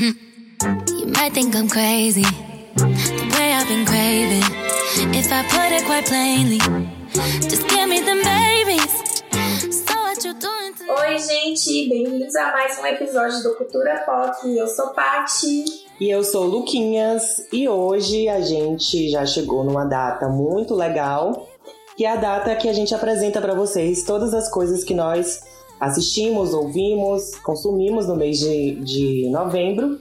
you might think I'm crazy. The way I've been craving. If I put it quite plainly, just give me the babies. So what you doing to Oi, gente, bem-vindos a mais um episódio do Cultura Pop. Eu sou Pati. E eu sou o Luquinhas e hoje a gente já chegou numa data muito legal, que é a data que a gente apresenta para vocês todas as coisas que nós assistimos, ouvimos, consumimos no mês de, de novembro.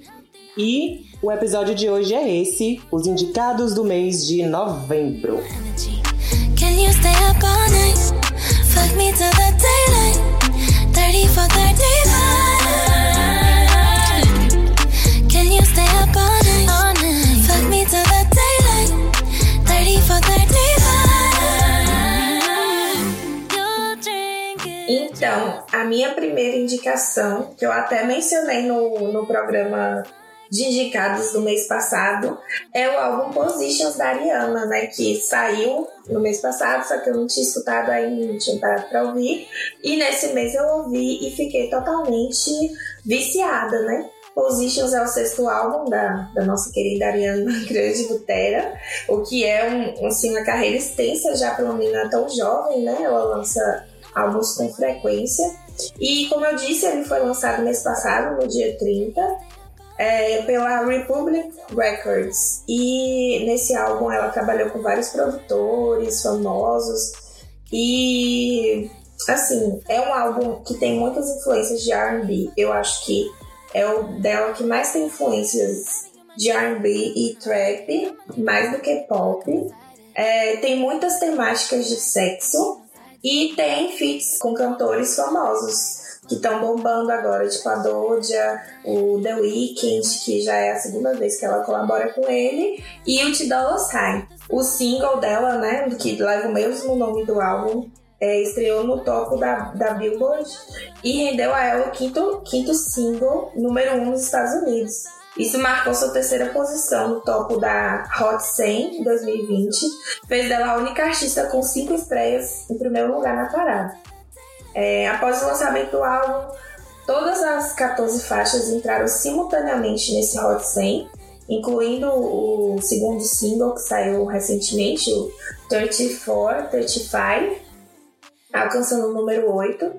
E o episódio de hoje é esse, os indicados do mês de novembro. Can Então, a minha primeira indicação, que eu até mencionei no, no programa de indicados do mês passado, é o álbum Positions da Ariana, né? Que saiu no mês passado, só que eu não tinha escutado ainda, não tinha parado pra ouvir. E nesse mês eu ouvi e fiquei totalmente viciada, né? Positions é o sexto álbum da, da nossa querida Ariana Grande Butera, o que é um, assim, uma carreira extensa já para uma menina tão jovem, né? Ela lança álbuns com frequência. E como eu disse, ele foi lançado mês passado, no dia 30, é, pela Republic Records. E nesse álbum ela trabalhou com vários produtores famosos. E assim, é um álbum que tem muitas influências de RB. Eu acho que é o dela que mais tem influências de RB e trap, mais do que pop. É, tem muitas temáticas de sexo e tem feats com cantores famosos que estão bombando agora, tipo a Doja, o The Weeknd, que já é a segunda vez que ela colabora com ele, e o T Dolla Sign. O single dela, né, que leva o mesmo nome do álbum, é, estreou no topo da, da Billboard e rendeu a ela o quinto, quinto single número um nos Estados Unidos. Isso marcou sua terceira posição no topo da Hot 100 em 2020, fez dela a única artista com cinco estreias em primeiro lugar na parada. É, após o lançamento do álbum, todas as 14 faixas entraram simultaneamente nesse Hot 100, incluindo o segundo single que saiu recentemente, o 34, 35, alcançando o número 8.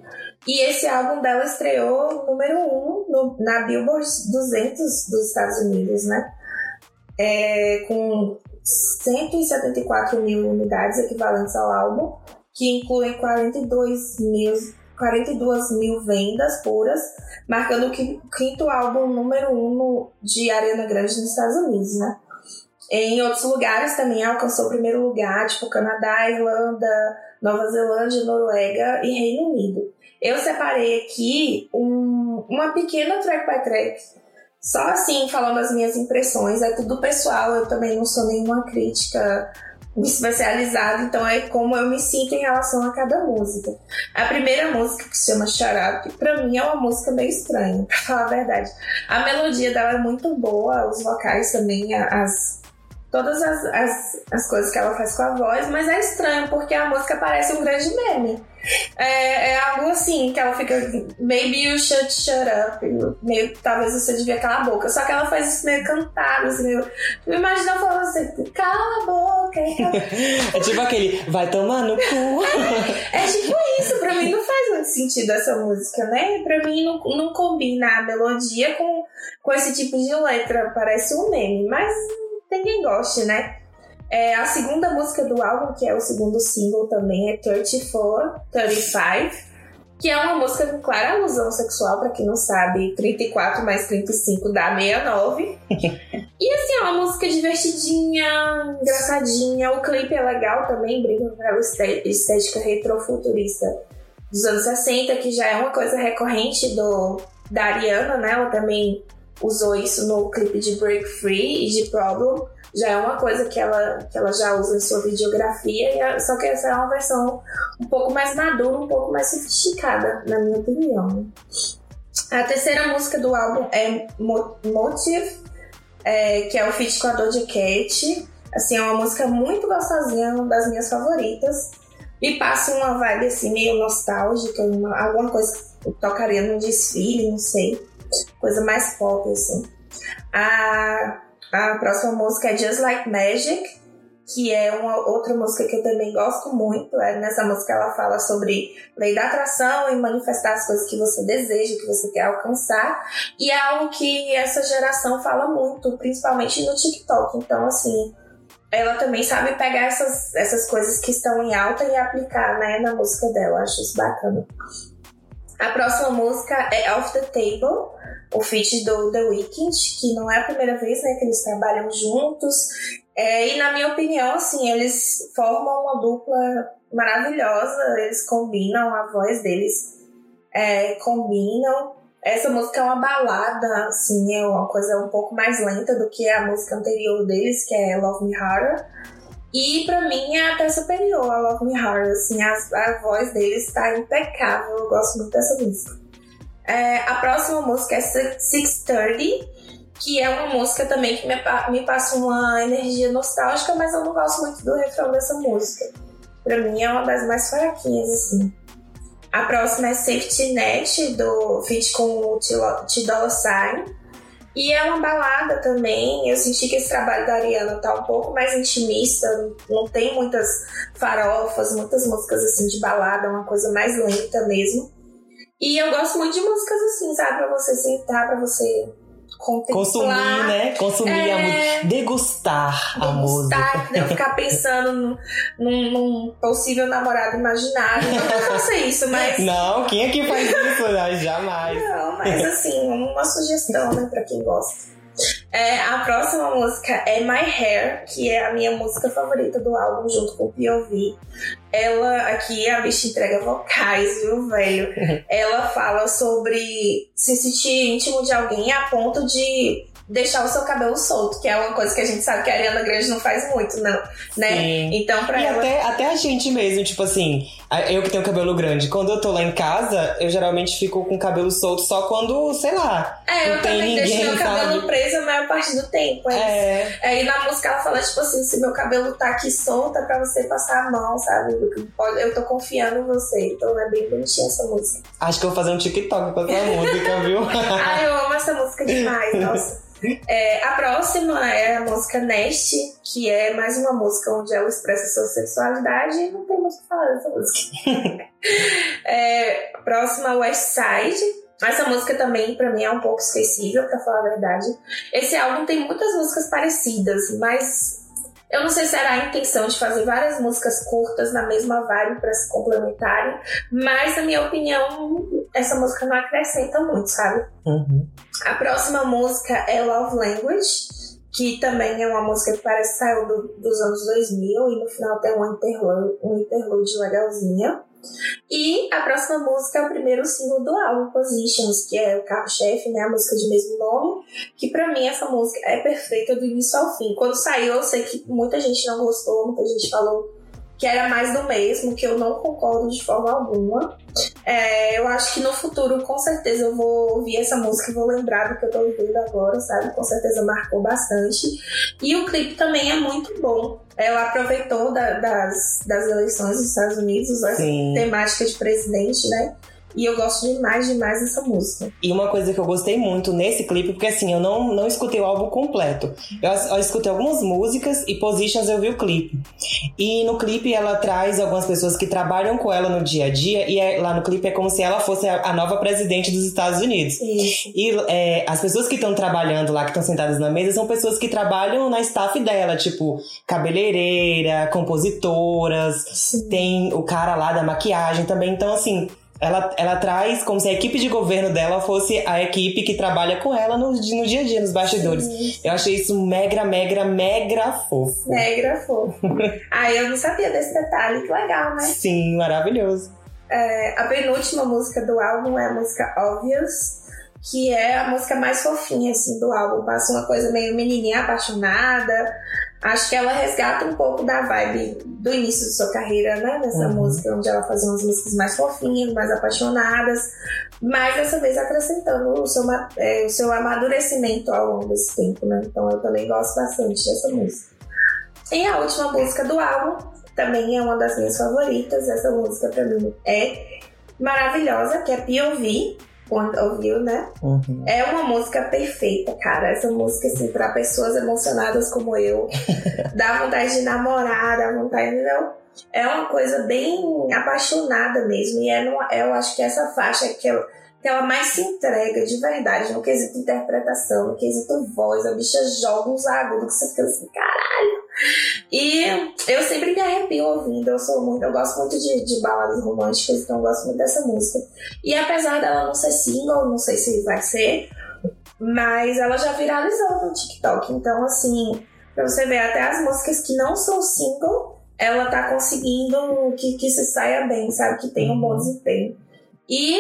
E esse álbum dela estreou número 1 no, na Billboard 200 dos Estados Unidos, né? É, com 174 mil unidades equivalentes ao álbum, que incluem 42 mil, 42 mil vendas puras, marcando o qui- quinto álbum número 1 no, de Ariana Grande nos Estados Unidos, né? Em outros lugares também alcançou o primeiro lugar, tipo Canadá, Irlanda, Nova Zelândia, Noruega e Reino Unido. Eu separei aqui um- uma pequena track by track, só assim, falando as minhas impressões. É tudo pessoal, eu também não sou nenhuma crítica especializada, então é como eu me sinto em relação a cada música. A primeira música, que se chama Shut Up, pra mim é uma música meio estranha, pra falar a verdade. A melodia dela é muito boa, os vocais também, as todas as, as, as coisas que ela faz com a voz, mas é estranho porque a música parece um grande meme. É, é algo assim, que ela fica maybe you should shut up, meio talvez você devia calar a boca. Só que ela faz isso meio cantado, assim, meio. Ela falando assim, cala a boca, cala É tipo aquele, vai tomar no cu. É tipo isso, pra mim não faz muito sentido essa música, né? Pra mim não, não combina a melodia com, com esse tipo de letra, parece um meme, mas tem quem goste, né? É, a segunda música do álbum, que é o segundo single também, é 34, 35, que é uma música com clara alusão sexual, pra quem não sabe, 34 mais 35 dá 69. E assim, é uma música divertidinha, engraçadinha. O clipe é legal também, brinca com aquela esté- estética retrofuturista dos anos 60, que já é uma coisa recorrente do, da Ariana, né? Ela também usou isso no clipe de Break Free e de Problem. Já é uma coisa que ela, que ela já usa em sua videografia, a- só que essa é uma versão um pouco mais madura, um pouco mais sofisticada, na minha opinião. A terceira música do álbum é Mo- Motive, é, que é o feat com a Doja Cat. Assim, é uma música muito gostosinha, uma das minhas favoritas. E passa uma vibe assim, meio nostálgica, uma- alguma coisa que tocaria num desfile, não sei. Coisa mais pop, assim. A, a próxima música é Just Like Magic, que é uma outra música que eu também gosto muito. É, nessa música ela fala sobre lei da atração e manifestar as coisas que você deseja, que você quer alcançar. E é algo que essa geração fala muito, principalmente no TikTok. Então, assim, ela também sabe pegar essas, essas coisas que estão em alta e aplicar né, na música dela. Acho isso bacana. A próxima música é Off the Table, o feat do The Weeknd, que não é a primeira vez né, que eles trabalham juntos. É, e na minha opinião, assim, eles formam uma dupla maravilhosa, eles combinam, a voz deles é, combinam. Essa música é uma balada, assim, é uma coisa um pouco mais lenta do que a música anterior deles, que é Love Me Harder. E pra mim é até superior a Love Me Harder, assim, a, a voz deles está impecável, eu gosto muito dessa música. É, a próxima música é 630, que é uma música também que me, me passa uma energia nostálgica, mas eu não gosto muito do refrão dessa música. Pra mim é uma das mais fraquinhas, assim. A próxima é Safety Net, do feat com o T-Dollar Sign. E é uma balada também. Eu senti que esse trabalho da Ariana tá um pouco mais intimista, não tem muitas farofas, muitas músicas assim de balada, uma coisa mais lenta mesmo. E eu gosto muito de músicas assim, sabe? Pra você sentar, pra você Consumir, né? Consumir é... a música. Degustar, a música. Né? Ficar pensando num, num, possível namorado imaginário. Não faça isso, mas. Não, quem é que faz isso? Né? Jamais. Não, mas assim, uma sugestão, né, pra quem gosta. É, a próxima música é My Hair, que é a minha música favorita do álbum, junto com o POV. Ela, aqui a bicha entrega vocais, viu, velho? Ela fala sobre se sentir íntimo de alguém a ponto de deixar o seu cabelo solto, que é uma coisa que a gente sabe que a Ariana Grande não faz muito, não, né? Sim. Então, pra e ela... até, até a gente mesmo, tipo assim, eu que tenho cabelo grande, quando eu tô lá em casa, eu geralmente fico com o cabelo solto só quando, sei lá. É, eu também ninguém, deixo meu cabelo sabe? preso a maior parte do tempo. É, é. Aí na música ela fala, tipo assim, se meu cabelo tá aqui solto, é pra você passar a mão, sabe? Eu tô confiando em você. Então é bem bonitinha essa música. Acho que eu vou fazer um TikTok com essa música, viu? Ai, eu amo essa música demais, nossa. É, a próxima é a música Nest, que é mais uma música onde ela expressa sua sexualidade e não tem muito o que falar dessa música. é, próxima, West Side. Essa música também, para mim, é um pouco esquecível, para falar a verdade. Esse álbum tem muitas músicas parecidas, mas eu não sei se era a intenção de fazer várias músicas curtas na mesma vibe para se complementarem, mas na minha opinião, essa música não acrescenta muito, sabe? Uhum. A próxima música é Love Language, que também é uma música que parece que saiu do, dos anos 2000 e no final tem um interlude, um interlude legalzinha. E a próxima música é o primeiro single do álbum, Positions, que é o carro-chefe, né? A música de mesmo nome. Que pra mim essa música é perfeita do início ao fim. Quando saiu, eu sei que muita gente não gostou, muita gente falou que era mais do mesmo, que eu não concordo de forma alguma. É, eu acho que no futuro, com certeza, eu vou ouvir essa música e vou lembrar do que eu tô ouvindo agora, sabe? Com certeza marcou bastante. E o clipe também é muito bom. Ela aproveitou da, das, das eleições dos Estados Unidos, a temática de presidente, né? E eu gosto demais, demais dessa música. E uma coisa que eu gostei muito nesse clipe, porque assim, eu não, não escutei o álbum completo. Eu, eu escutei algumas músicas e Positions eu vi o clipe. E no clipe ela traz algumas pessoas que trabalham com ela no dia a dia, e é, lá no clipe é como se ela fosse a, a nova presidente dos Estados Unidos. Isso. E é, as pessoas que estão trabalhando lá, que estão sentadas na mesa, são pessoas que trabalham na staff dela, tipo cabeleireira, compositoras, Sim. tem o cara lá da maquiagem também. Então, assim ela, ela traz como se a equipe de governo dela fosse a equipe que trabalha com ela no, no dia a dia, nos bastidores. Sim. Eu achei isso mega, mega, mega fofo. Mega fofo. ah, eu não sabia desse detalhe, que legal, né? Sim, maravilhoso. É, a penúltima música do álbum é a música Obvious, que é a música mais fofinha, assim, do álbum. Passa uma coisa meio menininha apaixonada, acho que ela resgata um pouco da vibe do início de sua carreira, né? Nessa uhum. música, onde ela fazia umas músicas mais fofinhas, mais apaixonadas, mas dessa vez acrescentando o seu, é, o seu amadurecimento ao longo desse tempo, né? Então eu também gosto bastante dessa música. E a última música do álbum também é uma das minhas favoritas. Essa música pra mim é maravilhosa, que é POV Point of View, né? Uhum. É uma música perfeita, cara. Essa música, assim, pra pessoas emocionadas como eu, dá vontade de namorar, dá vontade, entendeu? É uma coisa bem apaixonada mesmo. E é, eu acho que essa faixa que ela, que ela mais se entrega de verdade no quesito interpretação, no quesito voz. A bicha joga uns agudos que você fica assim, caralho. E eu sempre me arrepio ouvindo. Eu sou muito, eu gosto muito de, de baladas românticas, então eu gosto muito dessa música. E apesar dela não ser single, não sei se vai ser, mas ela já viralizou no TikTok. Então, assim, pra você ver, até as músicas que não são single, ela tá conseguindo que, que se saia bem, sabe? Que tenha um bom desempenho. E,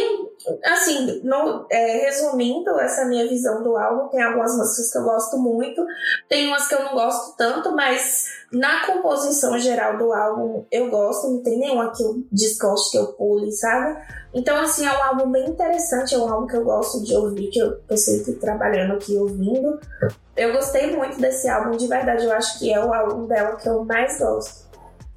assim, no, é, resumindo essa minha visão do álbum, tem algumas músicas que eu gosto muito, tem umas que eu não gosto tanto, mas na composição geral do álbum eu gosto, não tem nenhuma que eu desgoste, que eu pule, sabe? Então, assim, é um álbum bem interessante, é um álbum que eu gosto de ouvir, que eu, eu sempre trabalhando aqui ouvindo. Eu gostei muito desse álbum, de verdade, eu acho que é o álbum dela que eu mais gosto.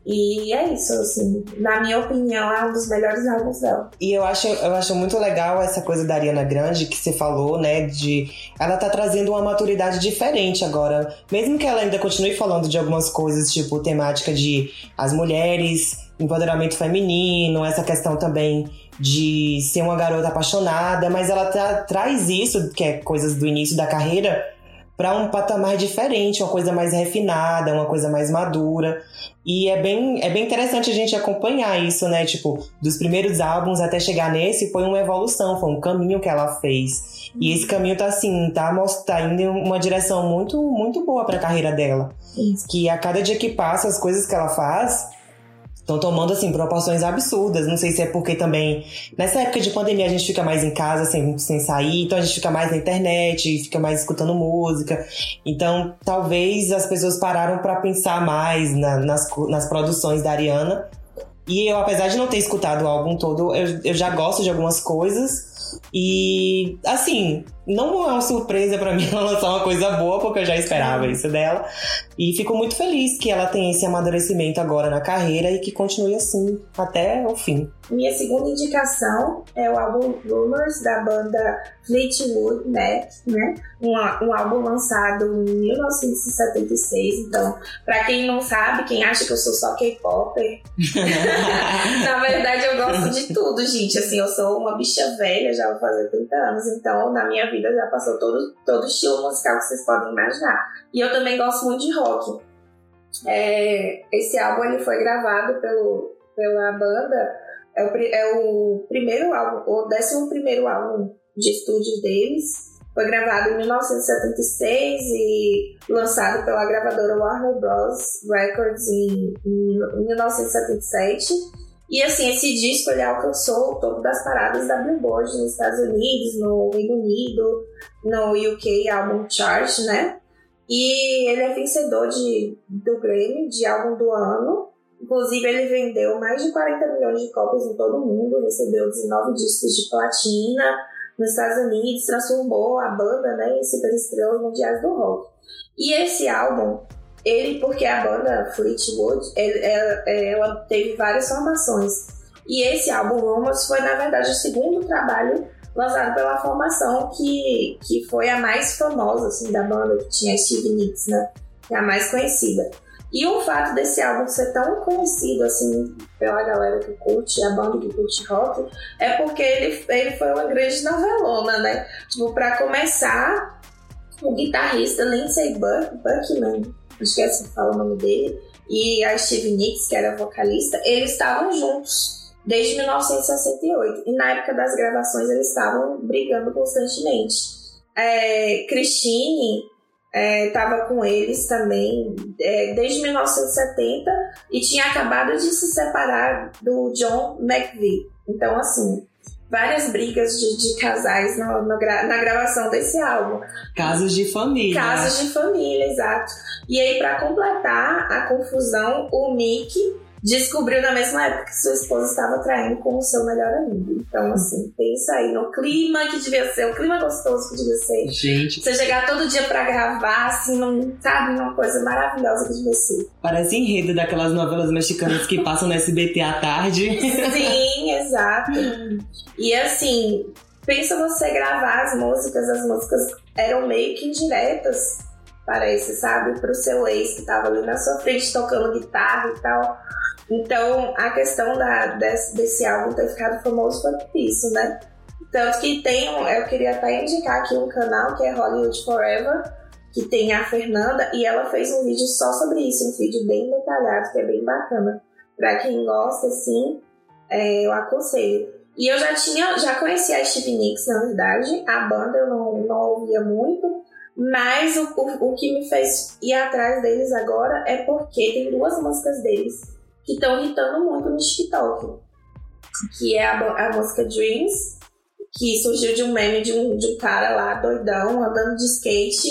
E é isso, assim, na minha opinião, é um dos melhores álbuns dela. E eu acho, eu acho muito legal essa coisa da Ariana Grande que você falou, né? De ela tá trazendo uma maturidade diferente agora. Mesmo que ela ainda continue falando de algumas coisas, tipo temática de as mulheres, empoderamento feminino, essa questão também de ser uma garota apaixonada, mas ela tra traz isso, que é coisas do início da carreira, para um patamar diferente, uma coisa mais refinada, uma coisa mais madura. E é bem, é bem interessante a gente acompanhar isso, né? Tipo, dos primeiros álbuns até chegar nesse, foi uma evolução, foi um caminho que ela fez. E esse caminho tá assim, tá, tá indo em uma direção muito, muito boa pra carreira dela. Que a cada dia que passa, as coisas que ela faz estão tomando assim proporções absurdas. Não sei se é porque também nessa época de pandemia a gente fica mais em casa sem, sem sair, então a gente fica mais na internet, fica mais escutando música. Então talvez as pessoas pararam para pensar mais na- nas, nas produções da Ariana. E eu, apesar de não ter escutado o álbum todo, eu, eu já gosto de algumas coisas. E, assim, não é uma surpresa pra mim ela lançar uma coisa boa, porque eu já esperava isso dela. E fico muito feliz que ela tenha esse amadurecimento agora na carreira e que continue assim até o fim. Minha segunda indicação é o álbum Rumors, da banda Fleetwood Mac, né? Um, um álbum lançado em 1976. Então, pra quem não sabe, quem acha que eu sou só K-Popper, na verdade eu gosto de tudo, gente. Assim, eu sou uma bicha velha, já vou fazer 30 anos. Então, na minha vida já passou todo, todo estilo musical que vocês podem imaginar. E eu também gosto muito de rock. É, esse álbum ele foi gravado pelo, pela banda é o, é o primeiro álbum, o décimo primeiro álbum de estúdio deles. Foi gravado em 1976 e lançado pela gravadora Warner Bros. Records em, em 1977. E assim, esse disco ele alcançou o topo das paradas da Billboard nos Estados Unidos, no Reino Unido, no UK Album Chart, né? E ele é vencedor de, do Grammy de álbum do ano. Inclusive, ele vendeu mais de 40 milhões de cópias em todo o mundo, recebeu 19 discos de platina nos Estados Unidos, transformou a banda né, em superestrelas mundiais do rock. E esse álbum, ele, porque a banda Fleetwood, ele- ela, ela teve várias formações. E esse álbum Rumors foi, na verdade, o segundo trabalho lançado pela formação que, que foi a mais famosa assim, da banda, que tinha a Stevie Nicks, né? É a mais conhecida. E o fato desse álbum ser tão conhecido assim pela galera que curte, a banda que curte rock, é porque ele, ele foi uma grande novelona, né? Tipo, pra começar, o guitarrista Lindsey Buck, Buckman, é assim que fala o nome dele, e a Stevie Nicks, que era vocalista, eles estavam juntos desde 1968. E na época das gravações eles estavam brigando constantemente. É, Christine estava com eles também é, desde 1970 e tinha acabado de se separar do John McVie. Então, assim, várias brigas de, de casais no- no na gravação desse álbum. Casos de família. Casos de família, exato. E aí, pra completar a confusão, o Mickey descobriu na mesma época que sua esposa estava traindo com o seu melhor amigo. Então, assim, pensa aí no clima que devia ser, o clima gostoso que devia ser. Gente, Você chegar todo dia pra gravar, assim, num, sabe, uma coisa maravilhosa que devia ser. parece enredo daquelas novelas mexicanas que passam no SBT à tarde. Sim, exato. E assim, pensa você gravar as músicas, as músicas eram meio que indiretas parece, sabe? Pro seu ex que tava ali na sua frente tocando guitarra e tal. Então, a questão da, desse, desse álbum ter ficado famoso foi por isso, né? Tanto que tem um, eu queria até indicar aqui um canal que é Hollywood Forever, que tem a Fernanda, e ela fez um vídeo só sobre isso, um vídeo bem detalhado, que é bem bacana. Pra quem gosta, assim, é, eu aconselho. E eu já tinha, já conhecia a Stevie Nicks, na verdade, a banda eu não, não ouvia muito, mas o, o, o que me fez ir atrás deles agora é porque tem duas músicas deles que estão irritando muito no TikTok. Que é a, a música Dreams, que surgiu de um meme de um, de um cara lá doidão andando de skate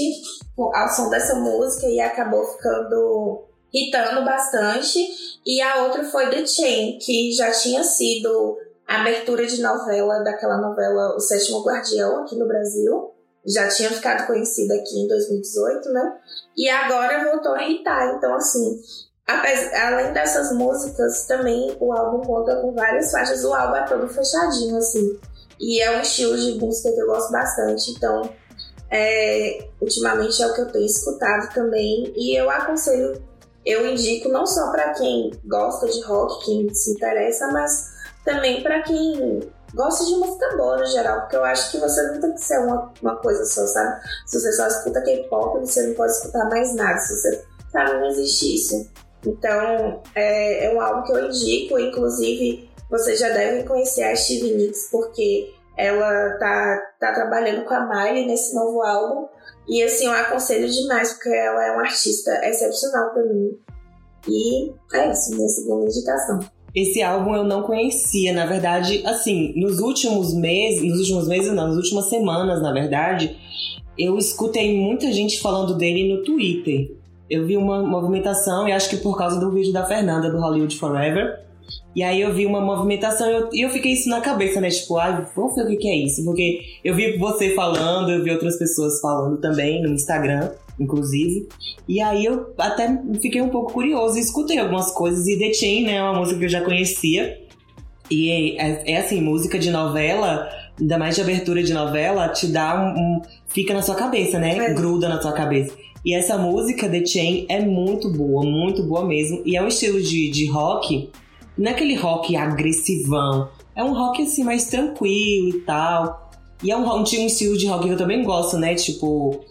ao som dessa música e acabou ficando irritando bastante. E a outra foi The Chain, que já tinha sido a abertura de novela daquela novela O Sétimo Guardião aqui no Brasil já tinha ficado conhecida aqui em 2018, né? E agora voltou a irritar. Então, assim, além dessas músicas, também o álbum conta com várias faixas. O álbum é todo fechadinho, assim. E é um estilo de música que eu gosto bastante. Então, é, ultimamente é o que eu tenho escutado também. E eu aconselho, eu indico não só para quem gosta de rock, quem se interessa, mas também para quem gosto de música boa no geral, porque eu acho que você não tem que ser uma, uma coisa só, sabe? Se você só escuta K-pop, você não pode escutar mais nada. Se você, sabe, não existe isso. Então, é, é um álbum que eu indico, inclusive, vocês já devem conhecer a Stevie Nicks, porque ela tá, tá trabalhando com a Miley nesse novo álbum. E assim, eu aconselho demais, porque ela é uma artista excepcional para mim. E é isso, minha segunda indicação. Esse álbum eu não conhecia, na verdade, assim, nos últimos meses, nos últimos meses não, nas últimas semanas, na verdade, eu escutei muita gente falando dele no Twitter. Eu vi uma movimentação, e acho que por causa do vídeo da Fernanda do Hollywood Forever. E aí eu vi uma movimentação e eu, eu fiquei isso na cabeça, né? Tipo, ah, vamos ver o que é isso. Porque eu vi você falando, eu vi outras pessoas falando também no Instagram inclusive. E aí eu até fiquei um pouco curioso escutei algumas coisas. E The Chain, né, é uma música que eu já conhecia. E é, é assim, música de novela, ainda mais de abertura de novela, te dá um. um fica na sua cabeça, né? É. Gruda na sua cabeça. E essa música, The Chain, é muito boa, muito boa mesmo. E é um estilo de, de rock, não é aquele rock agressivão. É um rock assim, mais tranquilo e tal. E é um, um, um estilo de rock que eu também gosto, né? Tipo,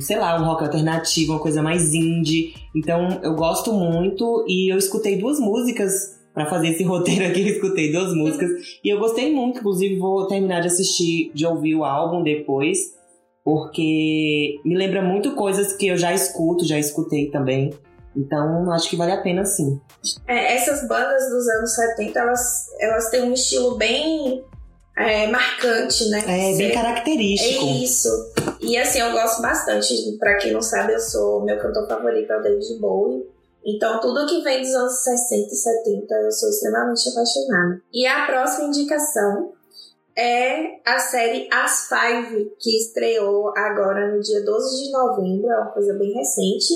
sei lá, um rock alternativo, uma coisa mais indie. Então eu gosto muito e eu escutei duas músicas para fazer esse roteiro aqui, eu escutei duas músicas e eu gostei muito, inclusive vou terminar de assistir, de ouvir o álbum depois, porque me lembra muito coisas que eu já escuto, já escutei também. Então, acho que vale a pena sim. É, essas bandas dos anos 70, elas, elas têm um estilo bem é, marcante, né? É, bem característico. É isso. E assim, eu gosto bastante. Pra quem não sabe, eu sou. Meu cantor favorito é o David Bowie. Então, tudo que vem dos anos 60 e 70, eu sou extremamente apaixonada. E a próxima indicação é a série As Five, que estreou agora no dia 12 de novembro. É uma coisa bem recente,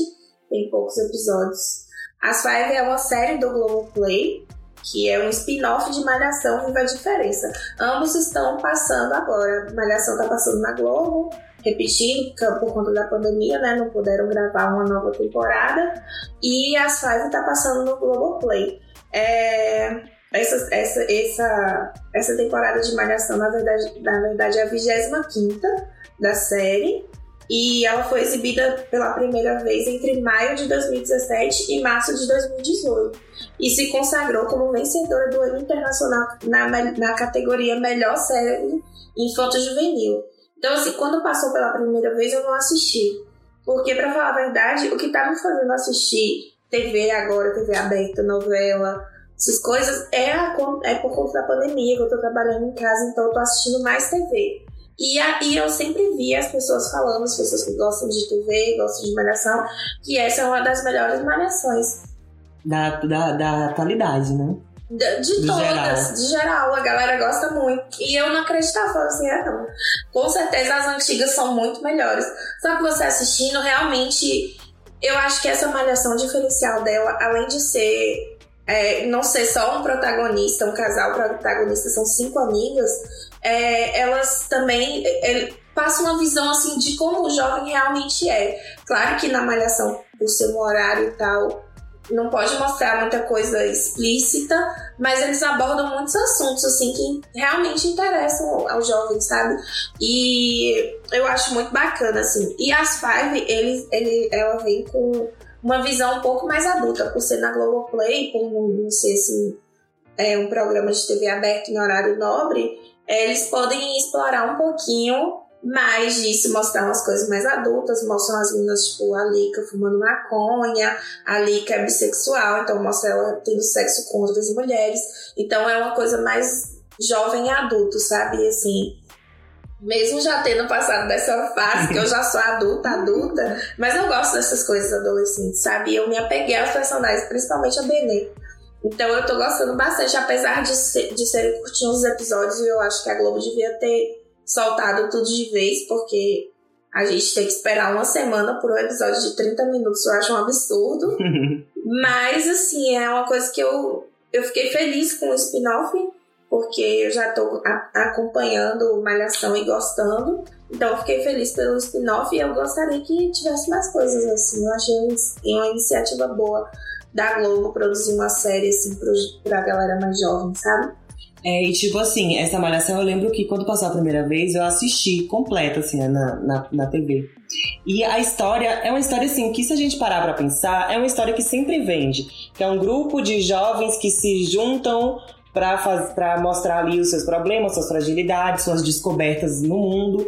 tem poucos episódios. As Five é uma série do Globoplay que é um spin-off de Malhação Viva a Diferença. Ambos estão passando agora. Malhação está passando na Globo, repetindo, por conta da pandemia, né? Não puderam gravar uma nova temporada. E as Five está passando no Globoplay. É, essa, essa, essa, essa temporada de Malhação, na verdade, na verdade é a 25 da série. E ela foi exibida pela primeira vez entre maio de 2017 e março de 2018 e se consagrou como vencedora do Emmy Internacional na, na categoria Melhor Série Infanto-Juvenil. Então, assim, quando passou pela primeira vez, eu não assisti. Porque, para falar a verdade, o que tá me fazendo assistir TV agora, TV aberta, novela, essas coisas, é, a, é por conta da pandemia, que eu tô trabalhando em casa, então eu tô assistindo mais TV. E aí eu sempre vi as pessoas falando, as pessoas que gostam de TV, gostam de malhação, que essa é uma das melhores malhações da, da, da atualidade, né? De, de todas, geral. de geral, a galera gosta muito. E eu não acreditava, falando assim, é não. Com certeza as antigas são muito melhores. Só que você assistindo, realmente, eu acho que essa malhação diferencial dela, além de ser. É, não ser só um protagonista, um casal protagonista, são cinco amigas. é, elas também é, passam uma visão assim de como o jovem realmente é. Claro que na malhação, por ser um horário e tal, não pode mostrar muita coisa explícita, mas eles abordam muitos assuntos assim que realmente interessam aos jovens, sabe? E eu acho muito bacana assim. E as Five, ele, ele, ela vem com uma visão um pouco mais adulta, por ser na Globoplay, por não, ser assim, é, um programa de TV aberto em horário nobre, é, eles podem explorar um pouquinho mais disso, mostrar umas coisas mais adultas, mostram as meninas, tipo, a Lika fumando maconha, a Lika é bissexual, então mostra ela tendo sexo com outras mulheres. Então é uma coisa mais jovem e adulto, sabe? Assim, mesmo já tendo passado dessa fase, que eu já sou adulta, adulta, mas eu gosto dessas coisas adolescentes, sabe? Eu me apeguei aos personagens, principalmente a Benê. Então eu tô gostando bastante, apesar de, ser, de serem curtinhos os episódios, eu acho que a Globo devia ter soltado tudo de vez, porque a gente tem que esperar uma semana por um episódio de 30 minutos, eu acho um absurdo. Mas, assim, é uma coisa que eu, eu fiquei feliz com o spin-off, porque eu já a, acompanhando Malhação e gostando. Então, eu fiquei feliz pelo spin-off e eu gostaria que tivesse mais coisas assim. Eu achei uma iniciativa boa da Globo produzir uma série assim pro, pra galera mais jovem, sabe? É, e tipo assim, essa malhação eu lembro que quando passou a primeira vez eu assisti completa, assim, né, na, na, na TV. E a história é uma história assim, que se a gente parar pra pensar, é uma história que sempre vende. Que é um grupo de jovens que se juntam para mostrar ali os seus problemas, suas fragilidades, suas descobertas no mundo.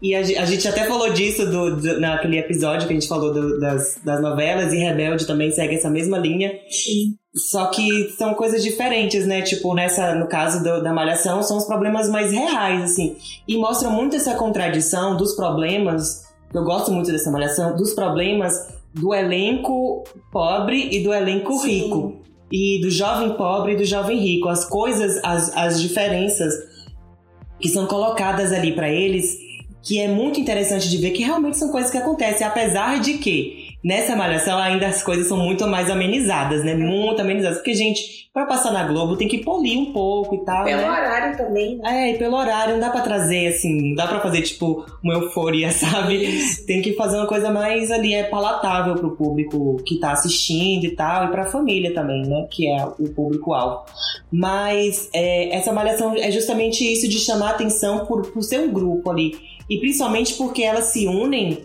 E a, a gente até falou disso do, do, naquele episódio que a gente falou do, das, das novelas, e Rebelde também segue essa mesma linha. Sim. Só que são coisas diferentes, né? Tipo, nessa, no caso do, da Malhação, são os problemas mais reais, assim. E mostra muito essa contradição dos problemas, eu gosto muito dessa Malhação, dos problemas do elenco pobre e do elenco Sim. rico. E do jovem pobre e do jovem rico. As coisas, as, as diferenças que são colocadas ali para eles que é muito interessante de ver que realmente são coisas que acontecem, apesar de que nessa malhação ainda as coisas são muito mais amenizadas, né? Muito amenizadas. Porque, gente, para passar na Globo tem que polir um pouco e tal. Pelo né? horário também. Né? É, e pelo horário não dá para trazer, assim, não dá para fazer, tipo, uma euforia, sabe? Tem que fazer uma coisa mais ali, é palatável pro público que tá assistindo e tal, e pra família também, né? Que é o público-alvo. Mas é, essa malhação é justamente isso de chamar atenção por, por ser um grupo ali e principalmente porque elas se unem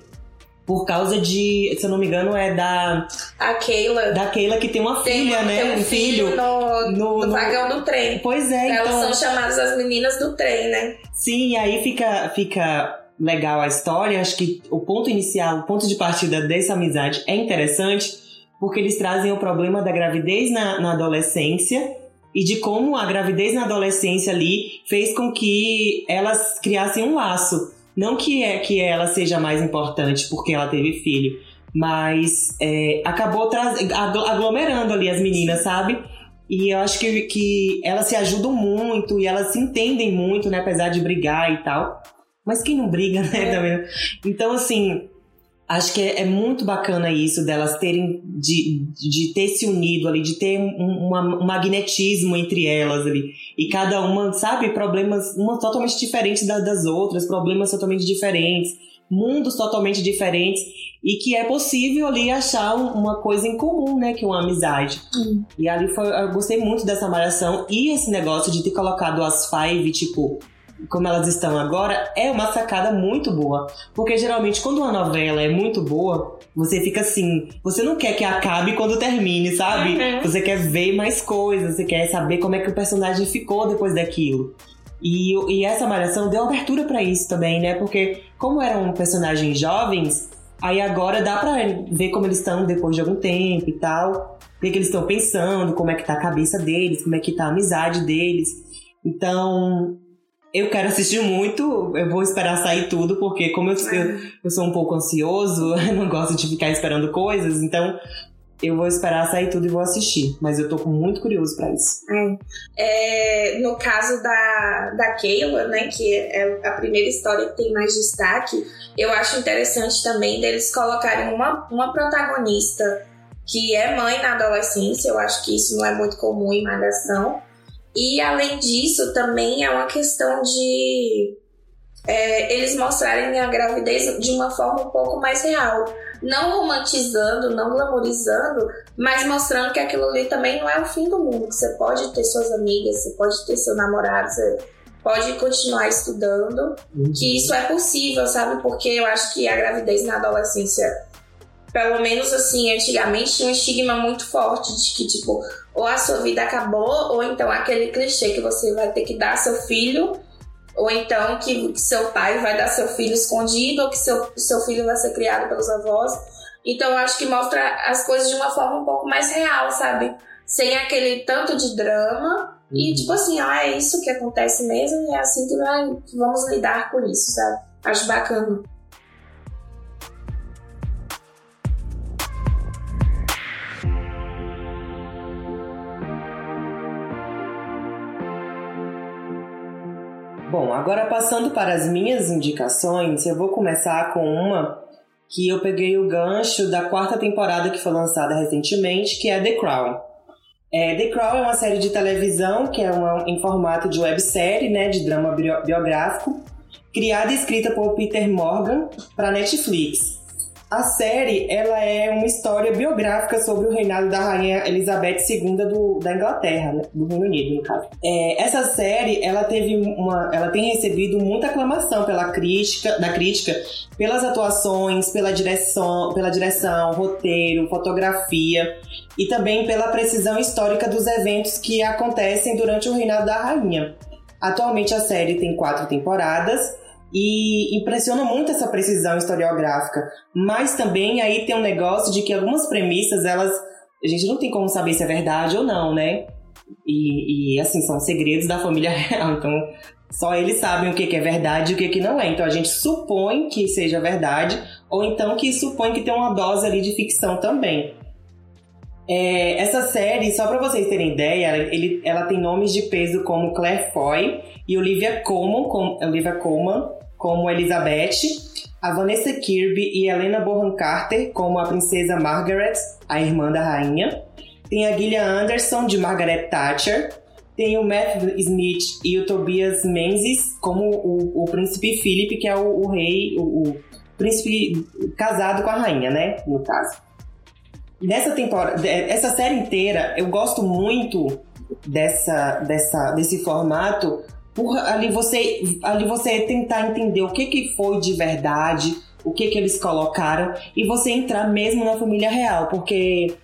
por causa de, se eu não me engano, é da. A Keila. Da Keila que tem uma tem, filha, né? Tem um, filho, filho no, no, no, vagão do trem. Pois é, Elas então... são chamadas as meninas do trem, né? Sim, e aí fica, fica legal a história. Acho que o ponto inicial, o ponto de partida dessa amizade é interessante, porque eles trazem o problema da gravidez na, na adolescência e de como a gravidez na adolescência ali fez com que elas criassem um laço. Não que, é, que ela seja mais importante porque ela teve filho, mas é, acabou aglomerando ali as meninas, sabe? E eu acho que, que elas se ajudam muito e elas se entendem muito, né? Apesar de brigar e tal. Mas quem não briga, né? É. Também. Então, assim, acho que é, é, muito bacana isso delas terem de, de ter se unido ali, de ter um, uma, um magnetismo entre elas ali. E cada uma, sabe, problemas uma totalmente diferentes da, das outras, problemas totalmente diferentes, mundos totalmente diferentes. E que é possível ali achar uma coisa em comum, né? Que é uma amizade. Hum. E ali foi, eu gostei muito dessa malhação. E esse negócio de ter colocado as Five, tipo, como elas estão agora, é uma sacada muito boa. Porque geralmente quando uma novela é muito boa, você fica assim, você não quer que acabe quando termine, sabe? Uhum. Você quer ver mais coisas, você quer saber como é que o personagem ficou depois daquilo. E, e essa malhação deu abertura para isso também, né? Porque como eram personagens jovens, aí agora dá pra ver como eles estão depois de algum tempo e tal. O que, que eles estão pensando, como é que tá a cabeça deles, como é que tá a amizade deles. Então, eu quero assistir muito, eu vou esperar sair tudo, porque como eu, eu, eu, sou um pouco ansioso, eu não gosto de ficar esperando coisas, então eu vou esperar sair tudo e vou assistir. Mas eu tô muito curioso para isso. É, no caso da, da Keila, né, que é a primeira história que tem mais destaque, eu acho interessante também deles colocarem uma, uma protagonista que é mãe na adolescência, eu acho que isso não é muito comum em Malhação E além disso, também é uma questão de é, eles mostrarem a gravidez de uma forma um pouco mais real. Não romantizando, não glamorizando, mas mostrando que aquilo ali também não é o fim do mundo. Que você pode ter suas amigas, você pode ter seu namorado, você pode continuar estudando. Uhum. Que isso é possível, sabe? Porque eu acho que a gravidez na adolescência, pelo menos assim, antigamente tinha um estigma muito forte de que, tipo, ou a sua vida acabou, ou então aquele clichê que você vai ter que dar seu filho ou então que, que, seu pai vai dar seu filho escondido, ou que seu, seu filho vai ser criado pelos avós. Então eu acho que mostra as coisas de uma forma um pouco mais real, sabe? Sem aquele tanto de drama. Uhum. E tipo assim, ah, é isso que acontece mesmo, e é assim que, vai, que vamos lidar com isso, sabe? Acho bacana. Bom, agora passando para as minhas indicações, eu vou começar com uma que eu peguei o gancho da quarta temporada que foi lançada recentemente, que é The Crown. É, The Crown é uma série de televisão que é uma, em formato de websérie, né, de drama biográfico, criada e escrita por Peter Morgan para Netflix. A série ela é uma história biográfica sobre o reinado da rainha Elizabeth II do, da Inglaterra, né? do Reino Unido, no caso. É, essa série ela teve uma, ela tem recebido muita aclamação pela crítica, da crítica, pelas atuações, pela direção, pela direção, roteiro, fotografia e também pela precisão histórica dos eventos que acontecem durante o reinado da rainha. Atualmente a série tem quatro temporadas e impressiona muito essa precisão historiográfica. Mas também aí tem um negócio de que algumas premissas, elas. A gente não tem como saber se é verdade ou não, né? E, e assim, são segredos da família real. Então, só eles sabem o que é verdade e o que não é. Então, a gente supõe que seja verdade, ou então que supõe que tem uma dose ali de ficção também. É, essa série, só para vocês terem ideia, ele, ela tem nomes de peso como Claire Foy e Olivia Colman, com, Olivia Colman como Elizabeth, a Vanessa Kirby e Helena Bonham Carter como a princesa Margaret, a irmã da rainha. Tem a Gillian Anderson de Margaret Thatcher. Tem o Matthew Smith e o Tobias Menzies como o, o príncipe Philip, que é o, o rei, o, o, príncipe casado com a rainha, né? No caso. Nessa temporada, essa série inteira, eu gosto muito dessa, dessa, desse formato por ali você ali você tentar entender o que que foi de verdade, o que que eles colocaram e você entrar mesmo na família real, porque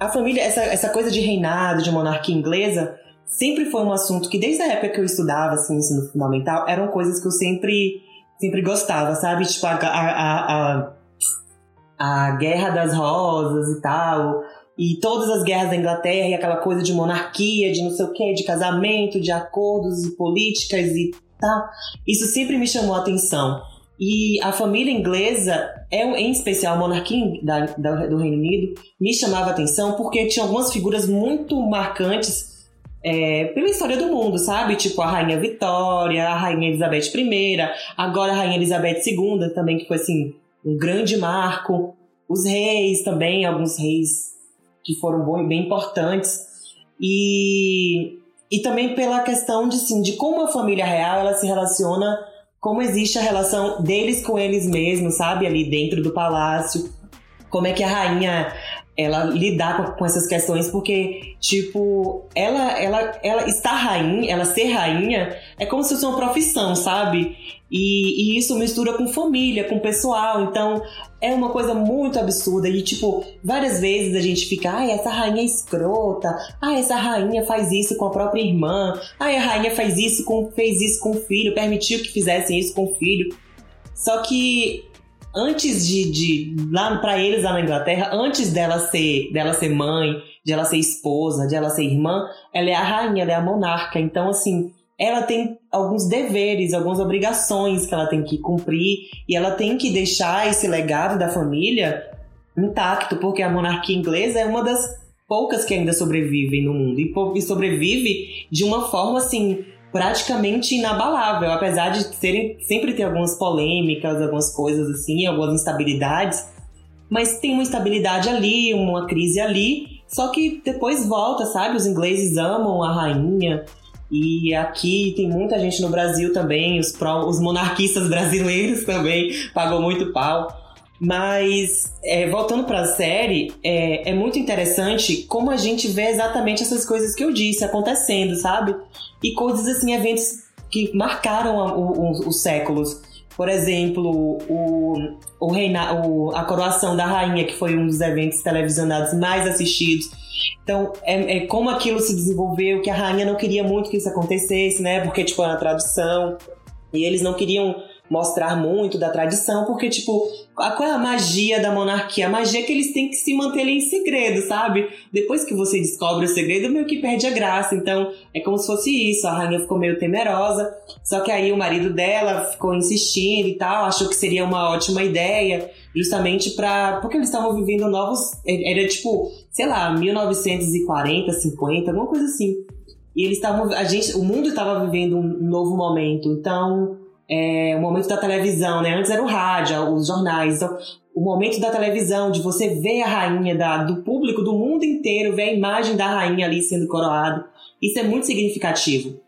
a família essa, essa coisa de reinado, de monarquia inglesa, sempre foi um assunto que desde a época que eu estudava assim, ensino fundamental, eram coisas que eu sempre sempre gostava, sabe? Tipo a, a, a, a Guerra das Rosas e tal, e todas as guerras da Inglaterra e aquela coisa de monarquia, de não sei o que, de casamento, de acordos e políticas e tal. Isso sempre me chamou a atenção. E a família inglesa, é, em especial a monarquia da, da, do Reino Unido, me chamava a atenção porque tinha algumas figuras muito marcantes é, pela história do mundo, sabe? Tipo a Rainha Vitória, a Rainha Elizabeth I, agora a Rainha Elizabeth II também, que foi assim, um grande marco. Os reis também, alguns reis que foram bem importantes. E, e também pela questão de, sim, de como a família real ela se relaciona, como existe a relação deles com eles mesmos, sabe? Ali dentro do palácio. Como é que a rainha ela lidar com, essas questões, porque, tipo, ela, ela, ela estar rainha, ela ser rainha, é como se fosse uma profissão, sabe? E, e, isso mistura com família, com pessoal, então é uma coisa muito absurda. E, tipo, várias vezes a gente fica, ai, essa rainha é escrota, ai, essa rainha faz isso com a própria irmã, ai, a rainha faz isso com, fez isso com o filho, permitiu que fizessem isso com o filho. Só que antes de, de lá para eles lá na Inglaterra, antes dela ser dela ser mãe, de ela ser esposa, de ela ser irmã, ela é a rainha, ela é a monarca. Então assim, ela tem alguns deveres, algumas obrigações que ela tem que cumprir e ela tem que deixar esse legado da família intacto, porque a monarquia inglesa é uma das poucas que ainda sobrevivem no mundo e sobrevive de uma forma assim praticamente inabalável, apesar de serem, sempre ter algumas polêmicas, algumas coisas assim, algumas instabilidades, mas tem uma instabilidade ali, uma crise ali, Só que depois volta, sabe? Os ingleses amam a rainha. E aqui tem muita gente no Brasil também, os, os monarquistas brasileiros também pagou muito pau. Mas, é, voltando para a série, é, é, muito interessante como a gente vê exatamente essas coisas que eu disse acontecendo, sabe? E coisas assim, eventos que marcaram a, o, o, os séculos. Por exemplo, o, o, reina, o, a coroação da rainha, que foi um dos eventos televisionados mais assistidos. Então, é, é, como aquilo se desenvolveu, que a rainha não queria muito que isso acontecesse, né? Porque, tipo, era uma tradição. E eles não queriam mostrar muito da tradição, porque, tipo, qual é a magia da monarquia? A magia é que eles têm que se manter em segredo, sabe? Depois que você descobre o segredo, meio que perde a graça. Então, é como se fosse isso. A rainha ficou meio temerosa, só que aí o marido dela ficou insistindo e tal, achou que seria uma ótima ideia, justamente para Porque eles estavam vivendo novos. Era tipo, sei lá, 1940, 50, alguma coisa assim. E eles estavam. A gente, o mundo estava vivendo um novo momento. Então é, o momento da televisão, né? Antes era o rádio, os jornais. Então, o momento da televisão, de você ver a rainha, da, do público do mundo inteiro, ver a imagem da rainha ali sendo coroada. Isso é muito significativo.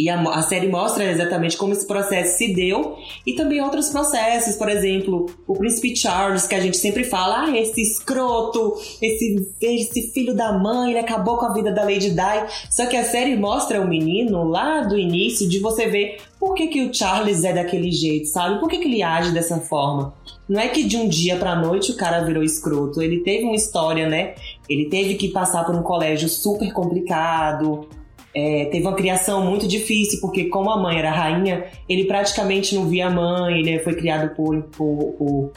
E a, a, série mostra exatamente como esse processo se deu e também outros processos, por exemplo, o príncipe Charles, que a gente sempre fala, ah, esse escroto, esse, esse filho da mãe, ele acabou com a vida da Lady Di. Só que a série mostra o menino lá do início de você ver por que, que o Charles é daquele jeito, sabe? Por que, que ele age dessa forma? Não é que de um dia pra noite o cara virou escroto. Ele teve uma história, né? Ele teve que passar por um colégio super complicado, é, teve uma criação muito difícil, porque como a mãe era rainha, ele praticamente não via a mãe, ele foi criado por, por, por,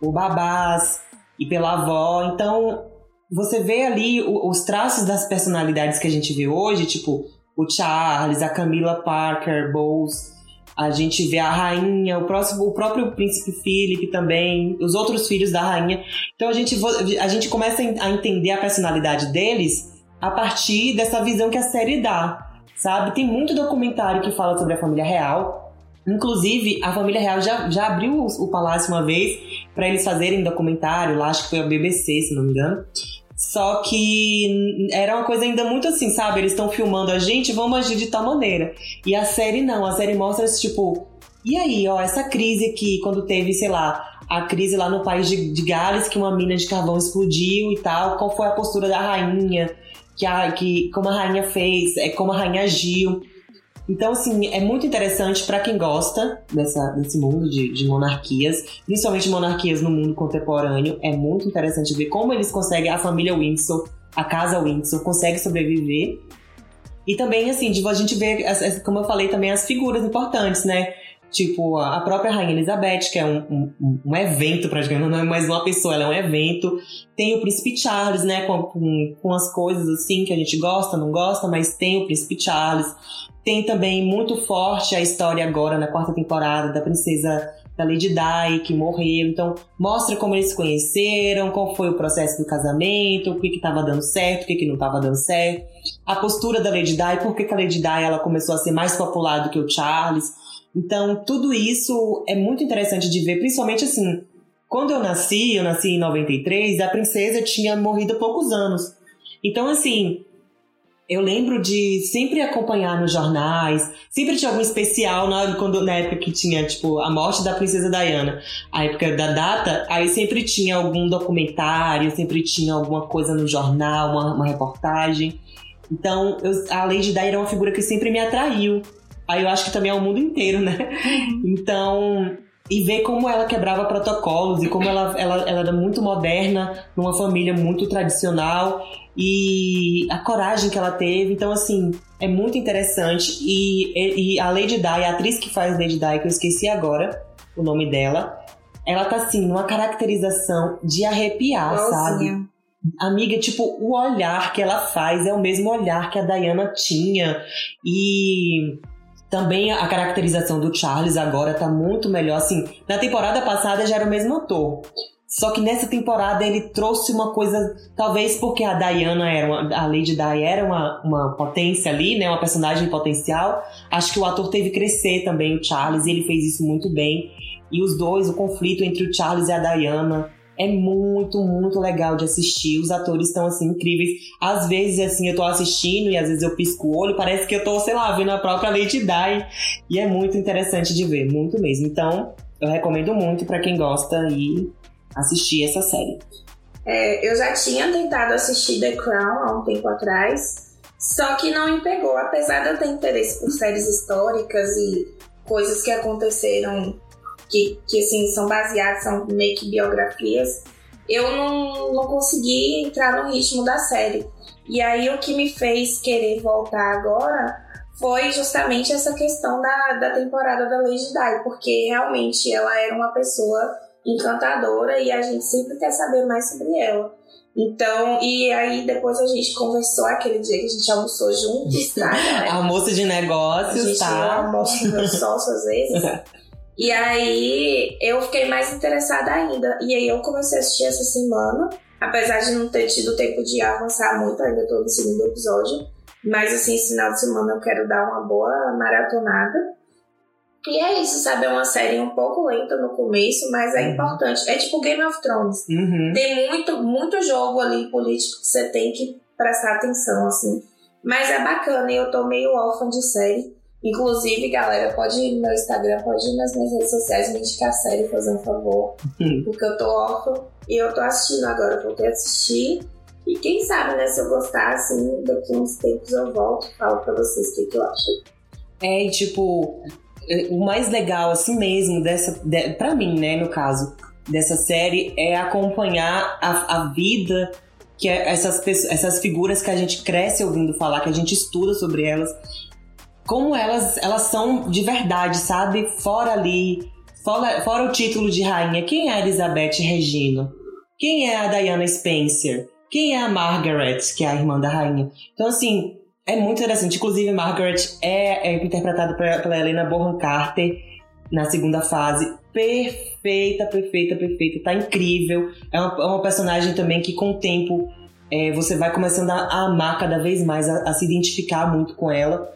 por babás e pela avó. Então, você vê ali os traços das personalidades que a gente vê hoje, tipo o Charles, a Camila Parker Bowles, a gente vê a rainha, o, próximo, o próprio príncipe Philip também, os outros filhos da rainha. Então a gente, a gente começa a entender a personalidade deles a partir dessa visão que a série dá, sabe? Tem muito documentário que fala sobre a família real. Inclusive, a família real já, já abriu o, palácio uma vez para eles fazerem documentário, lá acho que foi a BBC, se não me engano. Só que era uma coisa ainda muito assim, sabe? Eles estão filmando a gente, vamos agir de tal maneira. E a série não, a série mostra esse tipo, e aí, ó, essa crise aqui, quando teve, sei lá, a crise lá no país de, de Gales, que uma mina de carvão explodiu e tal, qual foi a postura da rainha? Que, a, que como a rainha fez, é como a rainha agiu. Então, assim, é muito interessante para quem gosta dessa, desse mundo de, de, monarquias, principalmente monarquias no mundo contemporâneo. É muito interessante ver como eles conseguem, a família Windsor, a casa Windsor, consegue sobreviver. E também, assim, de a gente ver, como eu falei, também as figuras importantes, né? Tipo, a própria Rainha Elizabeth, que é um, um, um, evento praticamente, não é mais uma pessoa, ela é um evento. Tem o Príncipe Charles, né, com, com, com as coisas assim que a gente gosta, não gosta, mas tem o Príncipe Charles. Tem também muito forte a história agora, na quarta temporada, da princesa da Lady Di, que morreu. Então, mostra como eles se conheceram, qual foi o processo do casamento, o que estava dando certo, o que, que não estava dando certo. A postura da Lady Di, por que, que a Lady Di ela começou a ser mais popular do que o Charles. Então, tudo isso é muito interessante de ver, principalmente assim, quando eu nasci, eu nasci em 93, a princesa tinha morrido há poucos anos. Então, assim, eu lembro de sempre acompanhar nos jornais, sempre tinha algum especial na, quando, na época que tinha, tipo, a morte da princesa Diana, a época da data, aí sempre tinha algum documentário, sempre tinha alguma coisa no jornal, uma, uma reportagem. Então, eu, a Lady Di era uma figura que sempre me atraiu. Aí eu acho que também é o mundo inteiro, né? Uhum. Então, e ver como ela quebrava protocolos e como ela, ela, ela era muito moderna, numa família muito tradicional e a coragem que ela teve. Então, assim, é muito interessante. E, e a Lady Di, a atriz que faz Lady Di, que eu esqueci agora o nome dela, ela tá assim, numa caracterização de arrepiar, sabe? Amiga, tipo, o olhar que ela faz é o mesmo olhar que a Diana tinha. E também a caracterização do Charles agora tá muito melhor. Assim, na temporada passada já era o mesmo ator. Só que nessa temporada ele trouxe uma coisa, talvez porque a Diana era uma, a Lady Di era uma, uma potência ali, né, uma personagem potencial. Acho que o ator teve que crescer também, o Charles, e ele fez isso muito bem. E os dois, o conflito entre o Charles e a Diana, É muito, muito legal de assistir. Os atores estão, assim, incríveis. Às vezes, assim, eu tô assistindo e às vezes eu pisco o olho, parece que eu tô, sei lá, vendo a própria Lady Di. E é muito interessante de ver, muito mesmo. Então, eu recomendo muito para quem gosta e assistir essa série. É, eu já tinha tentado assistir The Crown há um tempo atrás, só que não me pegou. Apesar de eu ter interesse por séries históricas e coisas que aconteceram que, que assim, são baseadas, são meio que biografias, eu não, não consegui entrar no ritmo da série. E aí o que me fez querer voltar agora foi justamente essa questão da, da temporada da Lady Di, porque realmente ela era uma pessoa encantadora e a gente sempre quer saber mais sobre ela. Então, e aí depois a gente conversou aquele dia que a gente almoçou juntos, tá? Almoço de negócios, a gente tá? almoço com meu sócio às vezes. e aí eu fiquei mais interessada ainda. E aí eu comecei a assistir essa semana, apesar de não ter tido tempo de avançar muito, ainda tô no segundo episódio. Mas assim, esse final de semana eu quero dar uma boa maratonada. E é isso, sabe? É uma série um pouco lenta no começo, mas é uhum. importante. É tipo Game of Thrones. Uhum. Tem muito, muito jogo ali político que você tem que prestar atenção, assim. Mas é bacana e eu tô meio órfã de série. Inclusive, galera, pode ir no meu Instagram, pode ir nas minhas redes sociais me indicar a série, fazer um favor. Uhum. Porque eu tô órfã e eu tô assistindo agora, voltei a assistir. E quem sabe, né, se eu gostar, assim, daqui uns tempos eu volto e falo pra vocês o que, que eu acho. É, e tipo, o mais legal, assim mesmo, dessa. De, pra mim, né, no caso, dessa série, é acompanhar a, a vida que é essas, essas figuras que a gente cresce ouvindo falar, que a gente estuda sobre elas, como elas, elas são de verdade, sabe? Fora ali, fora, fora o título de rainha, quem é a Elizabeth Regina? Quem é a Diana Spencer? Quem é a Margaret, que é a irmã da rainha? Então, assim, é muito interessante. Inclusive, Margaret é, é interpretada pela Helena Bonham Carter na segunda fase. Perfeita, perfeita, perfeita. Tá incrível. É uma, é uma personagem também que, com o tempo, é, você vai começando a, a amar cada vez mais, a, a se identificar muito com ela.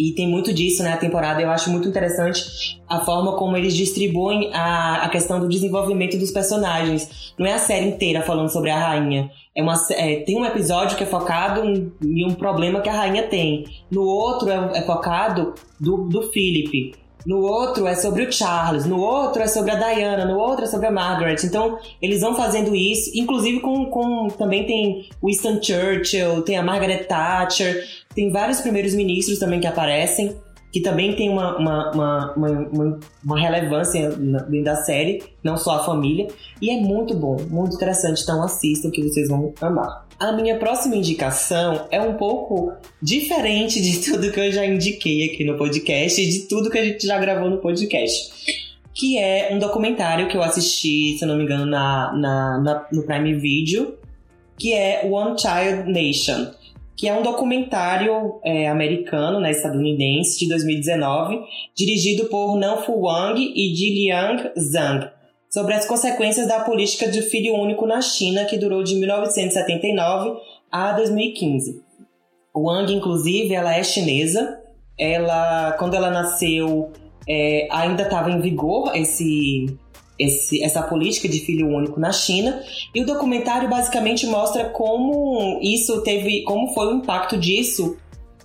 E tem muito disso, né? A temporada eu acho muito interessante a forma como eles distribuem a, a questão do desenvolvimento dos personagens. Não é a série inteira falando sobre a rainha. É uma, é, tem um episódio que é focado em, em, um problema que a rainha tem. No outro é, é focado do, do Philip. No outro é sobre o Charles, no outro é sobre a Diana, no outro é sobre a Margaret. Então, eles vão fazendo isso, inclusive com, com também tem Winston Churchill, tem a Margaret Thatcher, tem vários primeiros ministros também que aparecem, que também tem uma, uma, uma, uma, uma relevância dentro da série, não só a família. E é muito bom, muito interessante. Então assistam que vocês vão amar. A minha próxima indicação é um pouco diferente de tudo que eu já indiquei aqui no podcast e de tudo que a gente já gravou no podcast. Que é um documentário que eu assisti, se não me engano, na, na, na no Prime Video, que é One Child Nation que é um documentário é, americano, né, estadunidense, de 2019, dirigido por Nanfu Wang e Jiliang Zhang, sobre as consequências da política de filho único na China, que durou de 1979 a 2015. Wang, inclusive, ela é chinesa. Ela, quando ela nasceu, é, ainda estava em vigor esse esse, essa política de filho único na China. E o documentário basicamente mostra como isso teve, como foi o impacto disso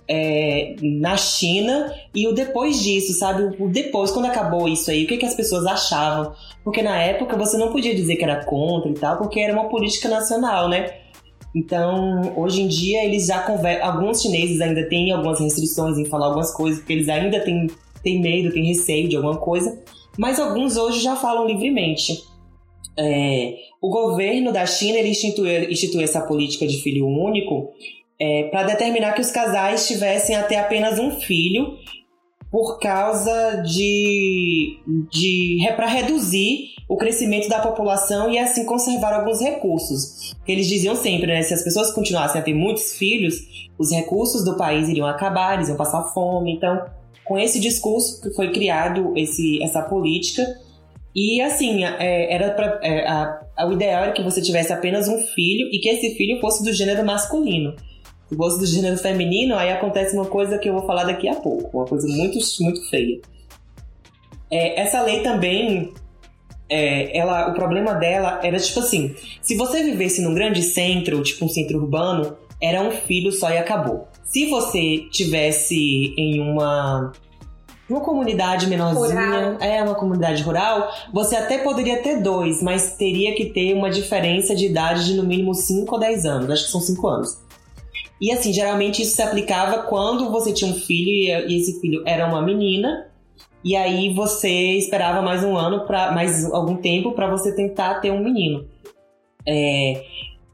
é, na China e o depois disso, sabe? O depois, quando acabou isso aí, o que, que as pessoas achavam? Porque na época você não podia dizer que era contra e tal, porque era uma política nacional, né? Então, hoje em dia, eles já conversam. Alguns chineses ainda têm algumas restrições em falar algumas coisas, porque eles ainda têm, têm medo, têm receio de alguma coisa mas alguns hoje já falam livremente. É, o governo da China ele instituiu, instituiu essa política de filho único é, para determinar que os casais tivessem até apenas um filho por causa de, de para reduzir o crescimento da população e assim conservar alguns recursos. Eles diziam sempre, né, se as pessoas continuassem a ter muitos filhos, os recursos do país iriam acabar, eles iam passar fome. Então, com esse discurso que foi criado esse, essa política. E assim, é, era pra, é, a, a, o ideal era que você tivesse apenas um filho e que esse filho fosse do gênero masculino. Se fosse do gênero feminino, aí acontece uma coisa que eu vou falar daqui a pouco, uma coisa muito, muito feia. É, essa lei também é, ela, o problema dela era tipo assim: se você vivesse num grande centro, tipo um centro urbano, era um filho só e acabou. Se você tivesse em uma uma comunidade menorzinha, rural. é uma comunidade rural, você até poderia ter dois, mas teria que ter uma diferença de idade de no mínimo 5 ou 10 anos. Acho que são 5 anos. E assim, geralmente isso se aplicava quando você tinha um filho e esse filho era uma menina, e aí você esperava mais um ano, para mais algum tempo para você tentar ter um menino. É,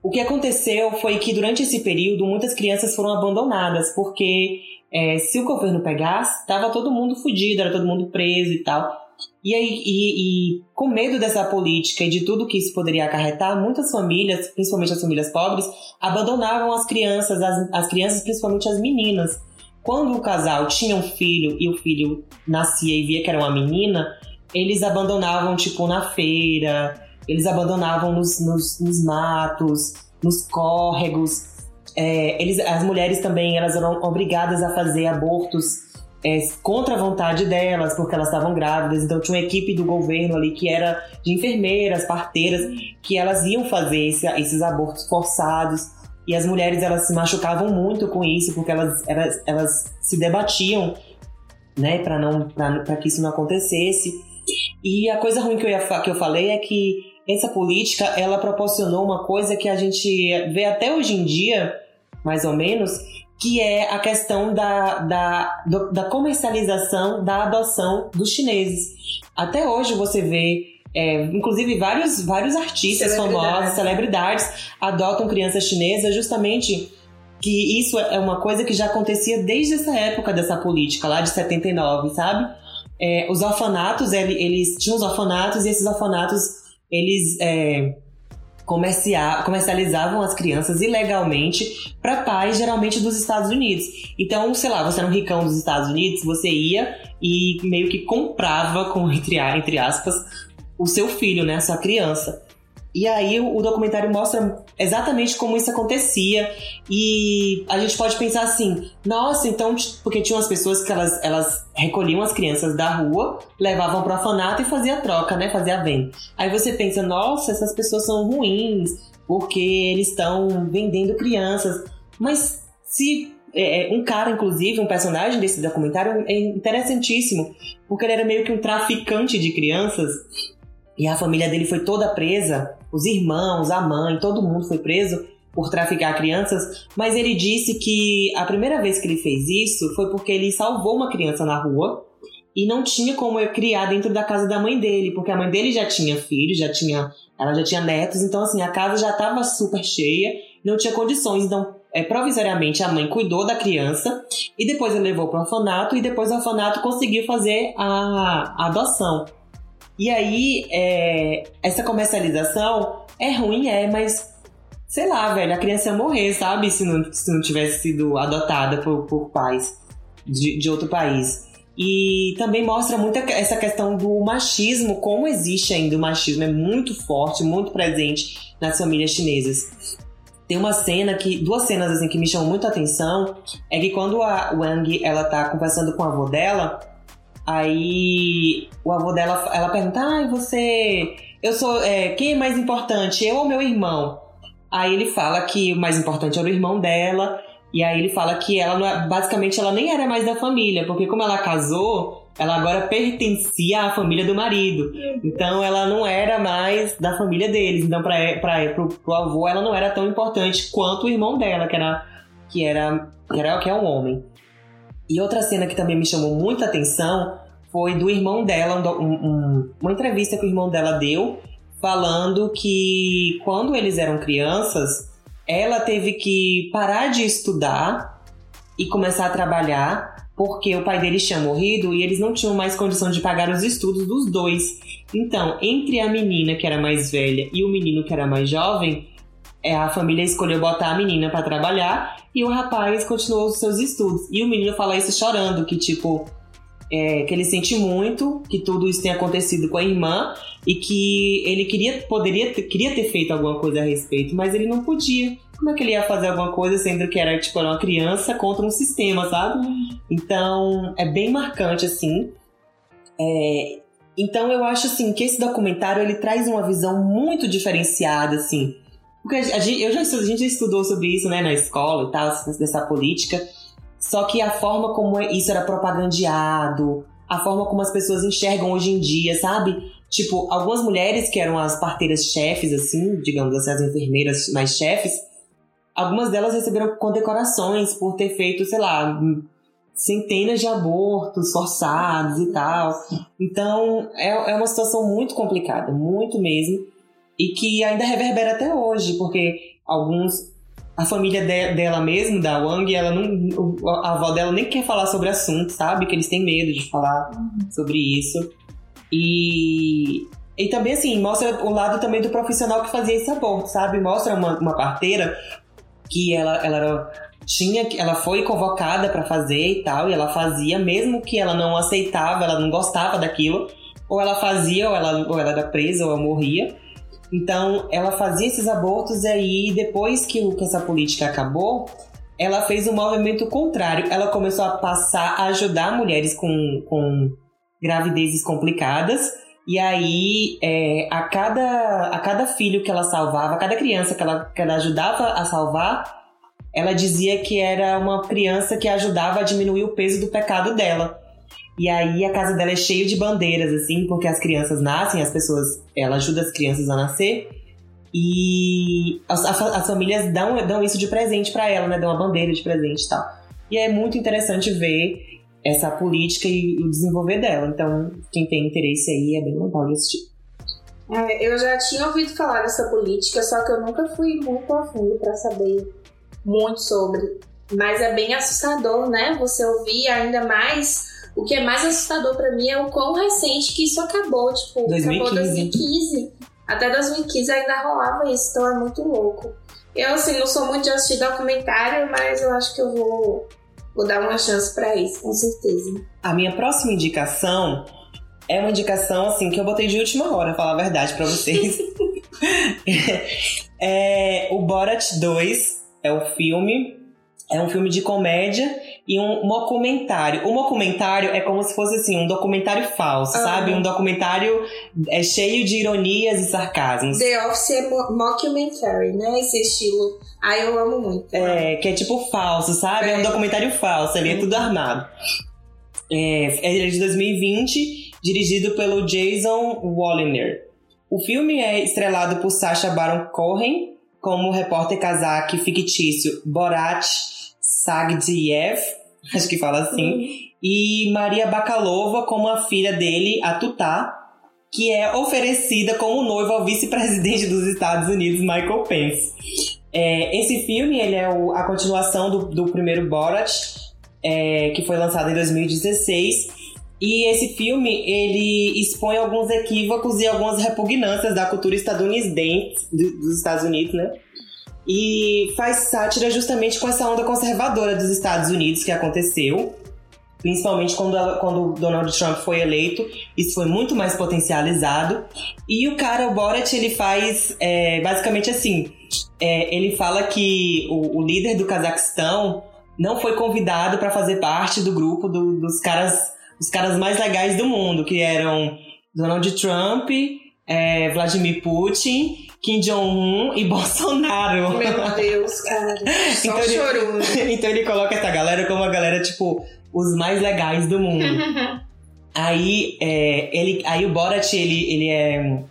o que aconteceu foi que durante esse período muitas crianças foram abandonadas, porque é, se o governo pegasse, tava todo mundo fudido, era todo mundo preso e tal. E aí, e, e, com medo dessa política e de tudo que isso poderia acarretar, muitas famílias, principalmente as famílias pobres, abandonavam as crianças, as, as crianças, principalmente as meninas. Quando o casal tinha um filho e o filho nascia e via que era uma menina, eles abandonavam, tipo, na feira, eles abandonavam nos, nos, nos matos, nos córregos. É, eles, as mulheres também elas eram obrigadas a fazer abortos é, contra a vontade delas, porque elas estavam grávidas. Então tinha uma equipe do governo ali que era de enfermeiras, parteiras, que elas iam fazer esse, esses abortos forçados. E as mulheres elas se machucavam muito com isso, porque elas, elas, elas se debatiam, né, para não para que isso não acontecesse. E a coisa ruim que eu, ia, que eu falei é que essa política ela proporcionou uma coisa que a gente vê até hoje em dia, mais ou menos, que é a questão da, da, da comercialização da adoção dos chineses. Até hoje você vê é, inclusive, vários, vários artistas famosos, celebridades, adotam crianças chinesas justamente que isso é uma coisa que já acontecia desde essa época dessa política, lá de 79, sabe? É, os orfanatos, eles, eles tinham os orfanatos e esses orfanatos, eles é, comercializavam as crianças ilegalmente para pais, geralmente dos Estados Unidos. Então, sei lá, você era um ricão dos Estados Unidos, você ia e meio que comprava, com, entre, entre aspas, o seu filho, né, a sua criança. E aí o documentário mostra exatamente como isso acontecia. E a gente pode pensar assim, nossa, então, porque tinham as pessoas que elas, elas recolhiam as crianças da rua, levavam para orfanato e fazia troca, né? Fazia a venda. Aí você pensa, nossa, essas pessoas são ruins, porque eles estão vendendo crianças. Mas se é, é, um cara, inclusive, um personagem desse documentário é interessantíssimo, porque ele era meio que um traficante de crianças e a família dele foi toda presa, os irmãos, a mãe, todo mundo foi preso por traficar crianças, mas ele disse que a primeira vez que ele fez isso foi porque ele salvou uma criança na rua e não tinha como eu criar dentro da casa da mãe dele, porque a mãe dele já tinha filhos, já tinha, ela já tinha netos, então assim, a casa já estava super cheia, não tinha condições, então é, provisoriamente a mãe cuidou da criança e depois ele levou para o orfanato e depois o orfanato conseguiu fazer a, a adoção. E aí, é, essa comercialização é ruim, é, mas sei lá, velho, a criança ia morrer, sabe? Se não, se não tivesse sido adotada por, por pais de, de outro país. E também mostra muito essa questão do machismo, como existe ainda o machismo, é muito forte, muito presente nas famílias chinesas. Tem uma cena que, duas cenas assim que me chamam muito a atenção, é que quando a Wang ela tá conversando com a avó dela, Aí o avô dela, ela pergunta: ai, ah, você. Eu sou. É, quem é mais importante, eu ou meu irmão? Aí ele fala que o mais importante era o irmão dela. E aí ele fala que ela não é, basicamente ela nem era mais da família, porque como ela casou, ela agora pertencia à família do marido. Então ela não era mais da família deles. Então para para pro, pro avô ela não era tão importante quanto o irmão dela, que era que era que era que é um homem. E outra cena que também me chamou muita atenção foi do irmão dela, um, um, uma entrevista que o irmão dela deu, falando que quando eles eram crianças, ela teve que parar de estudar e começar a trabalhar, porque o pai deles tinha morrido e eles não tinham mais condição de pagar os estudos dos dois. Então, entre a menina que era mais velha e o menino que era mais jovem, a família escolheu botar a menina para trabalhar e o rapaz continuou os seus estudos. E o menino fala isso chorando, que tipo, é, que ele sente muito que tudo isso tenha acontecido com a irmã e que ele queria, poderia, ter, queria ter feito alguma coisa a respeito, mas ele não podia. Como é que ele ia fazer alguma coisa sendo que era tipo uma criança contra um sistema, sabe? Então é bem marcante assim. É, Então eu acho assim que esse documentário ele traz uma visão muito diferenciada assim. Porque a gente, eu já, a gente já estudou sobre isso, né, na escola e tal, dessa política. Só que a forma como isso era propagandeado, a forma como as pessoas enxergam hoje em dia, sabe? Tipo, algumas mulheres que eram as parteiras chefes, assim, digamos assim, as enfermeiras mais chefes, algumas delas receberam condecorações por ter feito, sei lá, centenas de abortos forçados e tal. Então, é, é uma situação muito complicada, muito mesmo, e que ainda reverbera até hoje, porque alguns. A família de, dela mesmo, da Wang, ela não, a avó dela nem quer falar sobre o assunto, sabe? Que eles têm medo de falar uhum. sobre isso. E, e também, assim, mostra o lado também do profissional que fazia esse aborto, sabe? Mostra uma, uma parteira que ela, ela era tinha ela foi convocada para fazer e tal, e ela fazia, mesmo que ela não aceitava, ela não gostava daquilo, ou ela fazia, ou ela, ou ela era presa, ou ela morria. Então, ela fazia esses abortos e aí, depois que, que essa política acabou, ela fez um movimento contrário. Ela começou a passar a ajudar mulheres com, com gravidezes complicadas. E aí, é, a, cada, a cada filho que ela salvava, a cada criança que ela, que ela ajudava a salvar, ela dizia que era uma criança que ajudava a diminuir o peso do pecado dela. E aí a casa dela é cheia de bandeiras, assim, porque as crianças nascem, as pessoas. Ela ajuda as crianças a nascer. E as, as famílias dão, dão isso de presente para ela, né? Dão uma bandeira de presente e tal. E é muito interessante ver essa política e o desenvolver dela. Então, quem tem interesse aí é bem legal de assistir. É, eu já tinha ouvido falar dessa política, só que eu nunca fui muito a fundo para saber muito sobre. Mas é bem assustador, né? Você ouvir ainda mais. O que é mais assustador para mim é o quão recente que isso acabou. Tipo, 2015. acabou 2015. Até 2015 ainda rolava isso, então é muito louco. Eu, assim, não sou muito de assistir documentário, mas eu acho que eu vou, vou dar uma chance para isso, com certeza. A minha próxima indicação é uma indicação, assim, que eu botei de última hora, falar a verdade para vocês. é o Borat 2, é o filme. É um filme de comédia e um documentário. O documentário é como se fosse assim, um documentário falso, uhum. sabe? Um documentário é cheio de ironias e sarcasmos. The Office é mockumentary, né? Esse estilo. Ah, eu amo muito. É, que é tipo falso, sabe? É, é um documentário falso, ali é tudo armado. É, é de 2020, dirigido pelo Jason Walliner. O filme é estrelado por Sacha Baron Cohen, como repórter kazakh fictício Borat Sagdiev, acho que fala assim, uhum. e Maria Bakalova como a filha dele, a Tutá, que é oferecida como noiva ao vice-presidente dos Estados Unidos, Michael Pence. É, esse filme ele é o, a continuação do, do primeiro Borat, é, que foi lançado em 2016 e esse filme, ele expõe alguns equívocos e algumas repugnâncias da cultura estadunidense, dos Estados Unidos, né? E faz sátira justamente com essa onda conservadora dos Estados Unidos que aconteceu. Principalmente quando, quando Donald Trump foi eleito, isso foi muito mais potencializado. E o cara, o Borat, ele faz é, basicamente assim: é, ele fala que o, o líder do Cazaquistão não foi convidado para fazer parte do grupo do, dos caras os caras mais legais do mundo, que eram Donald Trump, é, Vladimir Putin, Kim Jong-un e Bolsonaro. Meu Deus, cara. Só então, ele, então ele coloca essa galera como a galera, tipo, os mais legais do mundo. aí, é, ele, aí o Borat, ele, ele é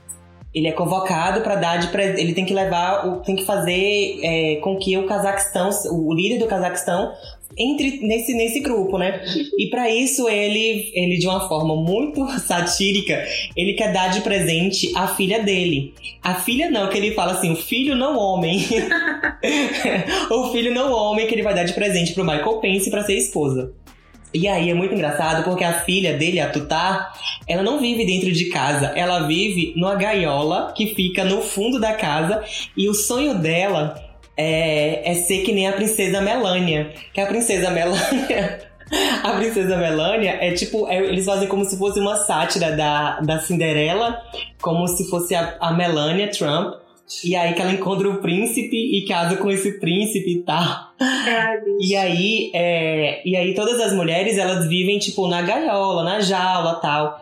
ele é convocado para dar de ele tem que levar tem que fazer é, com que o Cazaquistão o líder do Cazaquistão entre nesse, nesse grupo, né? E para isso ele, ele de uma forma muito satírica, ele quer dar de presente a filha dele. A filha não, que ele fala assim, o filho não homem. o filho não homem que ele vai dar de presente pro Michael Pence para ser esposa. E aí é muito engraçado porque a filha dele, a Tutá, ela não vive dentro de casa, ela vive numa gaiola que fica no fundo da casa e o sonho dela é, é ser que nem a princesa Melania. Que a princesa Melania. a princesa Melania é tipo. É, eles fazem como se fosse uma sátira da, da Cinderela, como se fosse a, a Melania Trump. E aí que ela encontra o príncipe e casa com esse príncipe e tal. e aí, é, e aí todas as mulheres elas vivem tipo na gaiola, na jaula tal.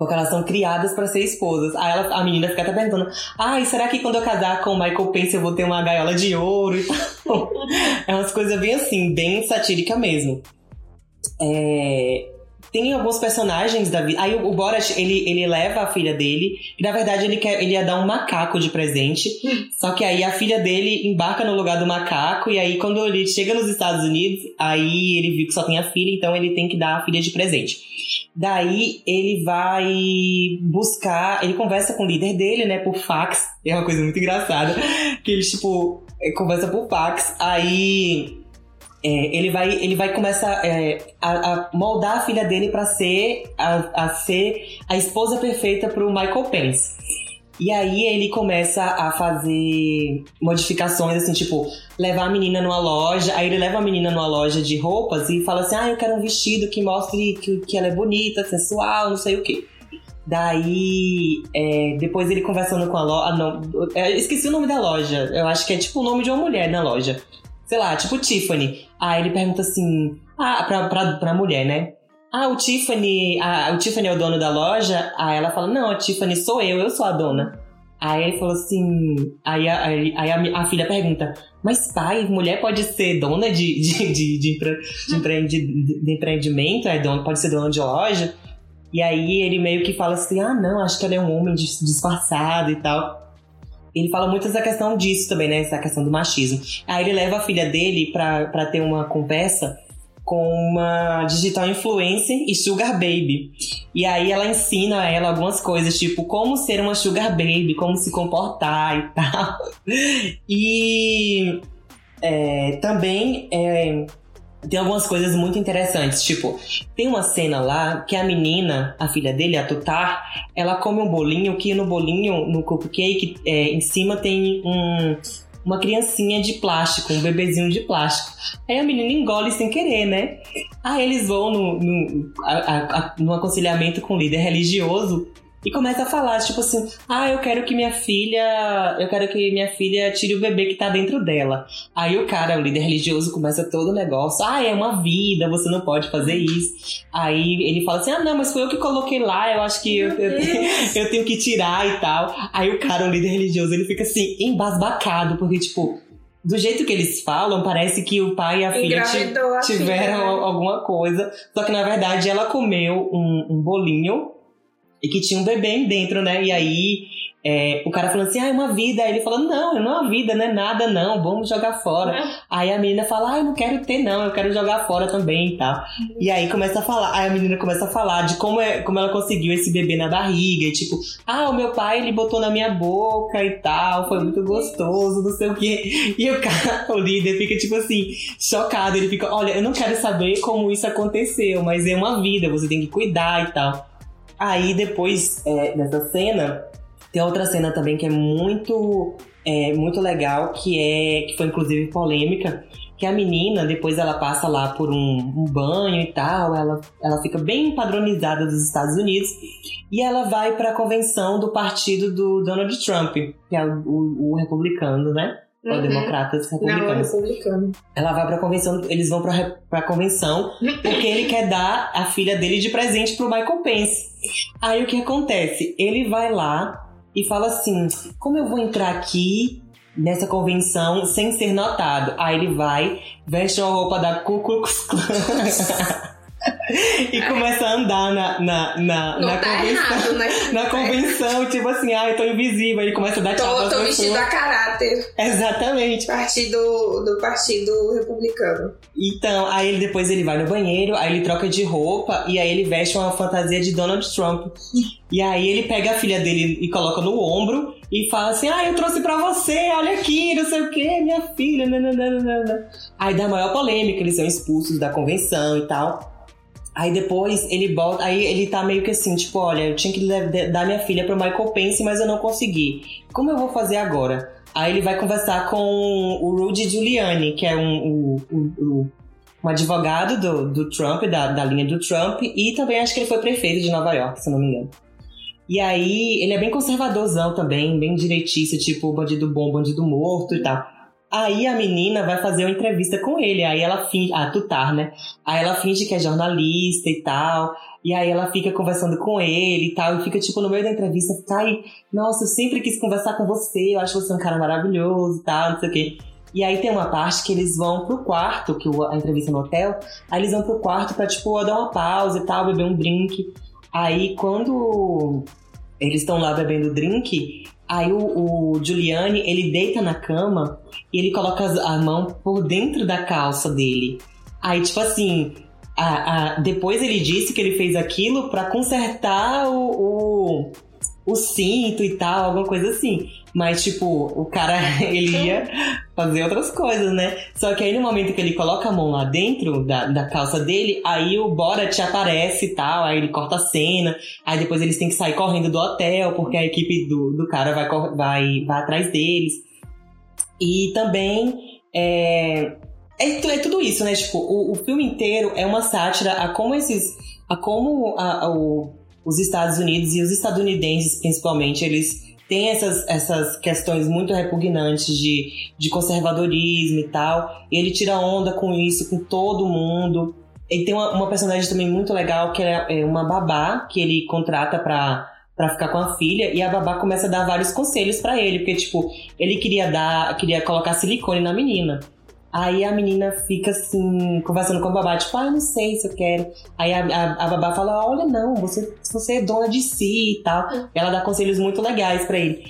Porque elas são criadas para ser esposas. Aí ela, a menina fica até perguntando: ai, será que quando eu casar com o Michael Pence eu vou ter uma gaiola de ouro e tal? é umas coisas bem assim, bem satírica mesmo. É, tem alguns personagens da vida. Aí o Borat, ele, ele leva a filha dele, e na verdade ele, quer, ele ia dar um macaco de presente. só que aí a filha dele embarca no lugar do macaco, e aí quando ele chega nos Estados Unidos, aí ele viu que só tem a filha, então ele tem que dar a filha de presente. Daí ele vai buscar, ele conversa com o líder dele, né, por fax. É uma coisa muito engraçada. Que ele, tipo, conversa por fax. Aí é, ele vai ele vai começar é, a, a, moldar a filha dele para ser a, a, ser a esposa perfeita para o Michael Pence. E aí ele começa a fazer modificações, assim, tipo, levar a menina numa loja. Aí ele leva a menina numa loja de roupas e fala assim: Ah, eu quero um vestido que mostre que, que ela é bonita, sensual, não sei o quê. Daí, é, depois ele conversando com a loja. Ah, não, é, esqueci o nome da loja. Eu acho que é tipo o nome de uma mulher na loja sei lá, tipo Tiffany. Aí ele pergunta assim, ah, pra, pra, pra mulher, né? Ah, o Tiffany, ah, o Tiffany é o dono da loja? Aí ela fala, não, a Tiffany sou eu, eu sou a dona. Aí ele falou assim, aí a, aí a, a filha pergunta, mas pai, mulher pode ser dona de, de, de, de, de, empreendi, de empreendimento, é dona, pode ser dona de loja? E aí ele meio que fala assim, ah não, acho que ela é um homem disfarçado e tal ele fala muito essa questão disso também, né? Essa questão do machismo. Aí ele leva a filha dele pra ter uma conversa com uma digital influencer e sugar baby. E aí ela ensina a ela algumas coisas, tipo como ser uma sugar baby, como se comportar e tal. E é, também é, tem algumas coisas muito interessantes, tipo, tem uma cena lá que a menina, a filha dele, a Tutar, ela come um bolinho que no bolinho, no cupcake, é, em cima tem um, uma criancinha de plástico, um bebezinho de plástico. Aí a menina engole sem querer, né? Aí eles vão no, no, a, a, no aconselhamento com o líder religioso e começa a falar, tipo assim, ah, eu quero que minha filha, eu quero que minha filha tire o bebê que tá dentro dela. Aí o cara, o líder religioso, começa todo o negócio, ah, é uma vida, você não pode fazer isso. Aí ele fala assim, ah, não, mas foi eu que coloquei lá, eu acho que eu, eu, eu tenho que tirar e tal. Aí o cara, o líder religioso, ele fica assim, embasbacado, porque, tipo, do jeito que eles falam, parece que o pai e a filha a tiveram filha. alguma coisa. Só que na verdade ela comeu um, um bolinho e que tinha um bebê dentro, né? E aí é, o cara falando assim, ah, é uma vida. Aí ele falando, não, não é uma vida, não é nada, não, vamos jogar fora. É. Aí a menina fala, ah, eu não quero ter, não, eu quero jogar fora também e tal. E aí começa a falar, aí a menina começa a falar de como, é, como ela conseguiu esse bebê na barriga, e tipo, ah, o meu pai ele botou na minha boca e tal, foi muito gostoso, não sei o quê. E o cara, o líder, fica tipo assim, chocado, ele fica, olha, eu não quero saber como isso aconteceu, mas é uma vida, você tem que cuidar e tal. Aí depois é, dessa cena, tem outra cena também que é muito, é, muito legal, que é que foi inclusive polêmica, que a menina, depois ela passa lá por um, um, banho e tal, ela, ela fica bem padronizada dos Estados Unidos, e ela vai para a convenção do partido do Donald Trump, que é o, o, o republicano, né? Uhum. Ou democratas republicanos. Não, republicano. Ela vai pra convenção, eles vão pra, pra convenção porque ele quer dar a filha dele de presente pro Michael Pence. Aí o que acontece? Ele vai lá e fala assim: como eu vou entrar aqui nessa convenção sem ser notado? Aí ele vai, veste a roupa da Ku Klux Klan. e começa a andar na, na, na, Não na tá convenção. errado, né? Na convenção, tipo assim, ah, eu tô invisível. Ele começa a dar tchau Tô, tô vestido a caráter. Exatamente. Partido, do Partido Republicano. Então, aí ele depois ele vai no banheiro, aí ele troca de roupa e aí ele veste uma fantasia de Donald Trump. E aí ele pega a filha dele e coloca no ombro e fala assim: Ah, eu trouxe pra você, olha aqui, não sei o que, minha filha. Nananana. Aí dá maior polêmica, eles são expulsos da convenção e tal. Aí depois ele volta, aí ele tá meio que assim, tipo, olha, eu tinha que dar minha filha pro Michael Pence, mas eu não consegui. Como eu vou fazer agora? Aí ele vai conversar com o Rudy Giuliani, que é um, um, um- um advogado do, do Trump, da, da linha do Trump, e também acho que ele foi prefeito de Nova York, se não me engano. E aí, ele é bem conservadorzão também, bem direitista, tipo bandido bom, bandido morto e tal. Aí a menina vai fazer uma entrevista com ele. Aí ela finge. Ah, Tutar, né? Aí ela finge que é jornalista e tal. E aí ela fica conversando com ele e tal. E fica, tipo, no meio da entrevista, fica aí, nossa, eu sempre quis conversar com você. Eu acho você um cara maravilhoso e tal, não sei o quê. E aí tem uma parte que eles vão pro quarto, que a entrevista no hotel, aí eles vão pro quarto pra, tipo, dar uma pausa e tal, beber um drink. Aí quando eles estão lá bebendo drink, aí o, o Giuliani, ele deita na cama e ele coloca a mão por dentro da calça dele. Aí, tipo assim, a, a, depois ele disse que ele fez aquilo para consertar o, o, o, cinto e tal, alguma coisa assim. Mas, tipo, o cara, ele ia fazer outras coisas, né? Só que aí no momento que ele coloca a mão lá dentro da, da calça dele, aí o Borat aparece e tal, aí ele corta a cena, aí depois eles têm que sair correndo do hotel, porque a equipe do, do cara vai, vai, vai atrás deles. E também é, é, é tudo isso, né? Tipo, o, o filme inteiro é uma sátira a como esses. a como a, a, o, os Estados Unidos e os estadunidenses, principalmente, eles têm essas, essas questões muito repugnantes de, de conservadorismo e tal. E ele tira onda com isso, com todo mundo. Ele tem uma, uma personagem também muito legal, que é, é uma babá que ele contrata pra para ficar com a filha e a babá começa a dar vários conselhos para ele, porque tipo, ele queria dar, queria colocar silicone na menina. Aí a menina fica assim, conversando com a babá, tipo, ah, não sei se eu quero. Aí a, a, a babá fala, olha, não, você, você é dona de si e tal. Ela dá conselhos muito legais para ele.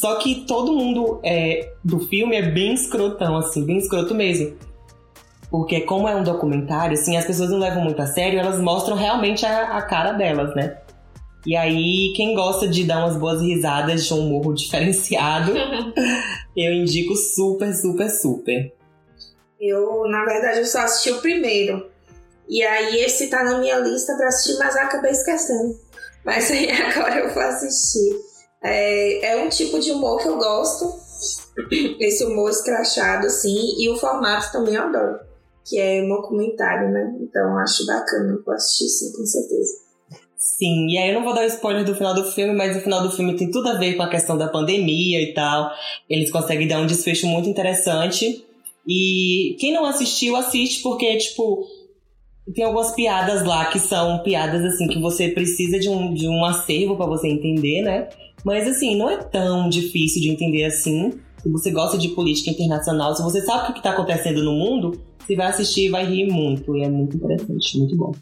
Só que todo mundo é, do filme é bem escrotão, assim, bem escroto mesmo. Porque como é um documentário, assim, as pessoas não levam muito a sério, elas mostram realmente a, a cara delas, né? E aí, quem gosta de dar umas boas risadas de um humor diferenciado, eu indico super, super, super. Eu, na verdade, eu só assisti o primeiro. E aí esse tá na minha lista pra assistir, mas acabei esquecendo. Mas aí agora eu vou assistir. É, é um tipo de humor que eu gosto. Esse humor escrachado, assim. E o formato também eu adoro. Que é um documentário, né? Então acho bacana. Vou assistir sim, com certeza. Sim, e aí eu não vou dar spoiler do final do filme, mas o final do filme tem tudo a ver com a questão da pandemia e tal. Eles conseguem dar um desfecho muito interessante. E quem não assistiu, assiste, porque, tipo, tem algumas piadas lá que são piadas, assim, que você precisa de um, de um acervo para você entender, né? Mas, assim, não é tão difícil de entender assim. Se você gosta de política internacional, se você sabe o que está acontecendo no mundo, você vai assistir e vai rir muito. E é muito interessante, muito bom.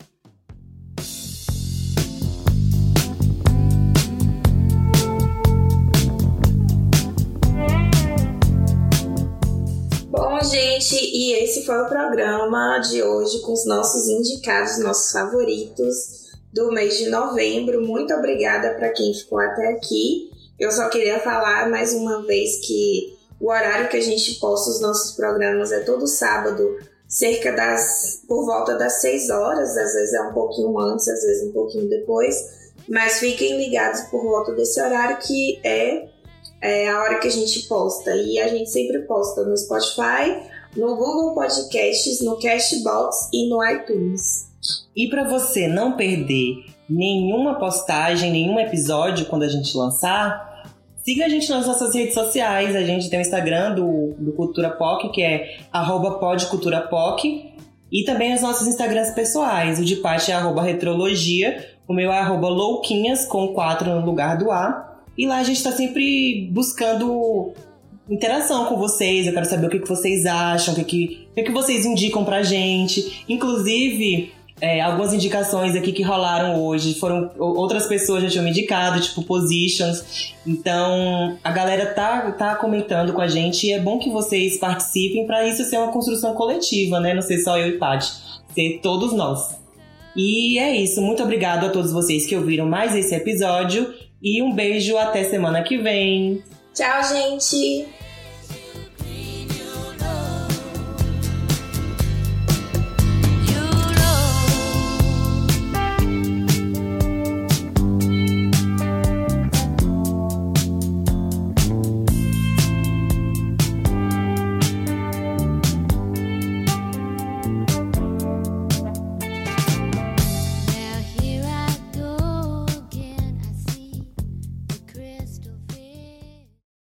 Gente, e esse foi o programa de hoje com os nossos indicados, nossos favoritos do mês de novembro. Muito obrigada para quem ficou até aqui. Eu só queria falar mais uma vez que o horário que a gente posta os nossos programas é todo sábado, cerca das por volta das 6 horas, às vezes é um pouquinho antes, às vezes um pouquinho depois. Mas fiquem ligados por volta desse horário que é é a hora que a gente posta. E a gente sempre posta no Spotify, no Google Podcasts, no Cashbox e no iTunes. E para você não perder nenhuma postagem, nenhum episódio quando a gente lançar, siga a gente nas nossas redes sociais. A gente tem o Instagram do, do Cultura POC, que é podculturapoc. E também os nossos Instagrams pessoais. O de Paty é retrologia, o meu é louquinhas, com quatro no lugar do A. E lá a gente está sempre buscando interação com vocês. Eu quero saber o que, que vocês acham, o que, que, o que, vocês indicam pra gente. Inclusive, é, algumas indicações aqui que rolaram hoje foram outras pessoas já tinham me indicado, tipo positions. Então a galera tá, tá comentando com a gente e é bom que vocês participem para isso ser uma construção coletiva, né? Não ser só eu e Paty, ser todos nós. E é isso. Muito obrigado a todos vocês que ouviram mais esse episódio e um beijo até semana que vem. Tchau, gente!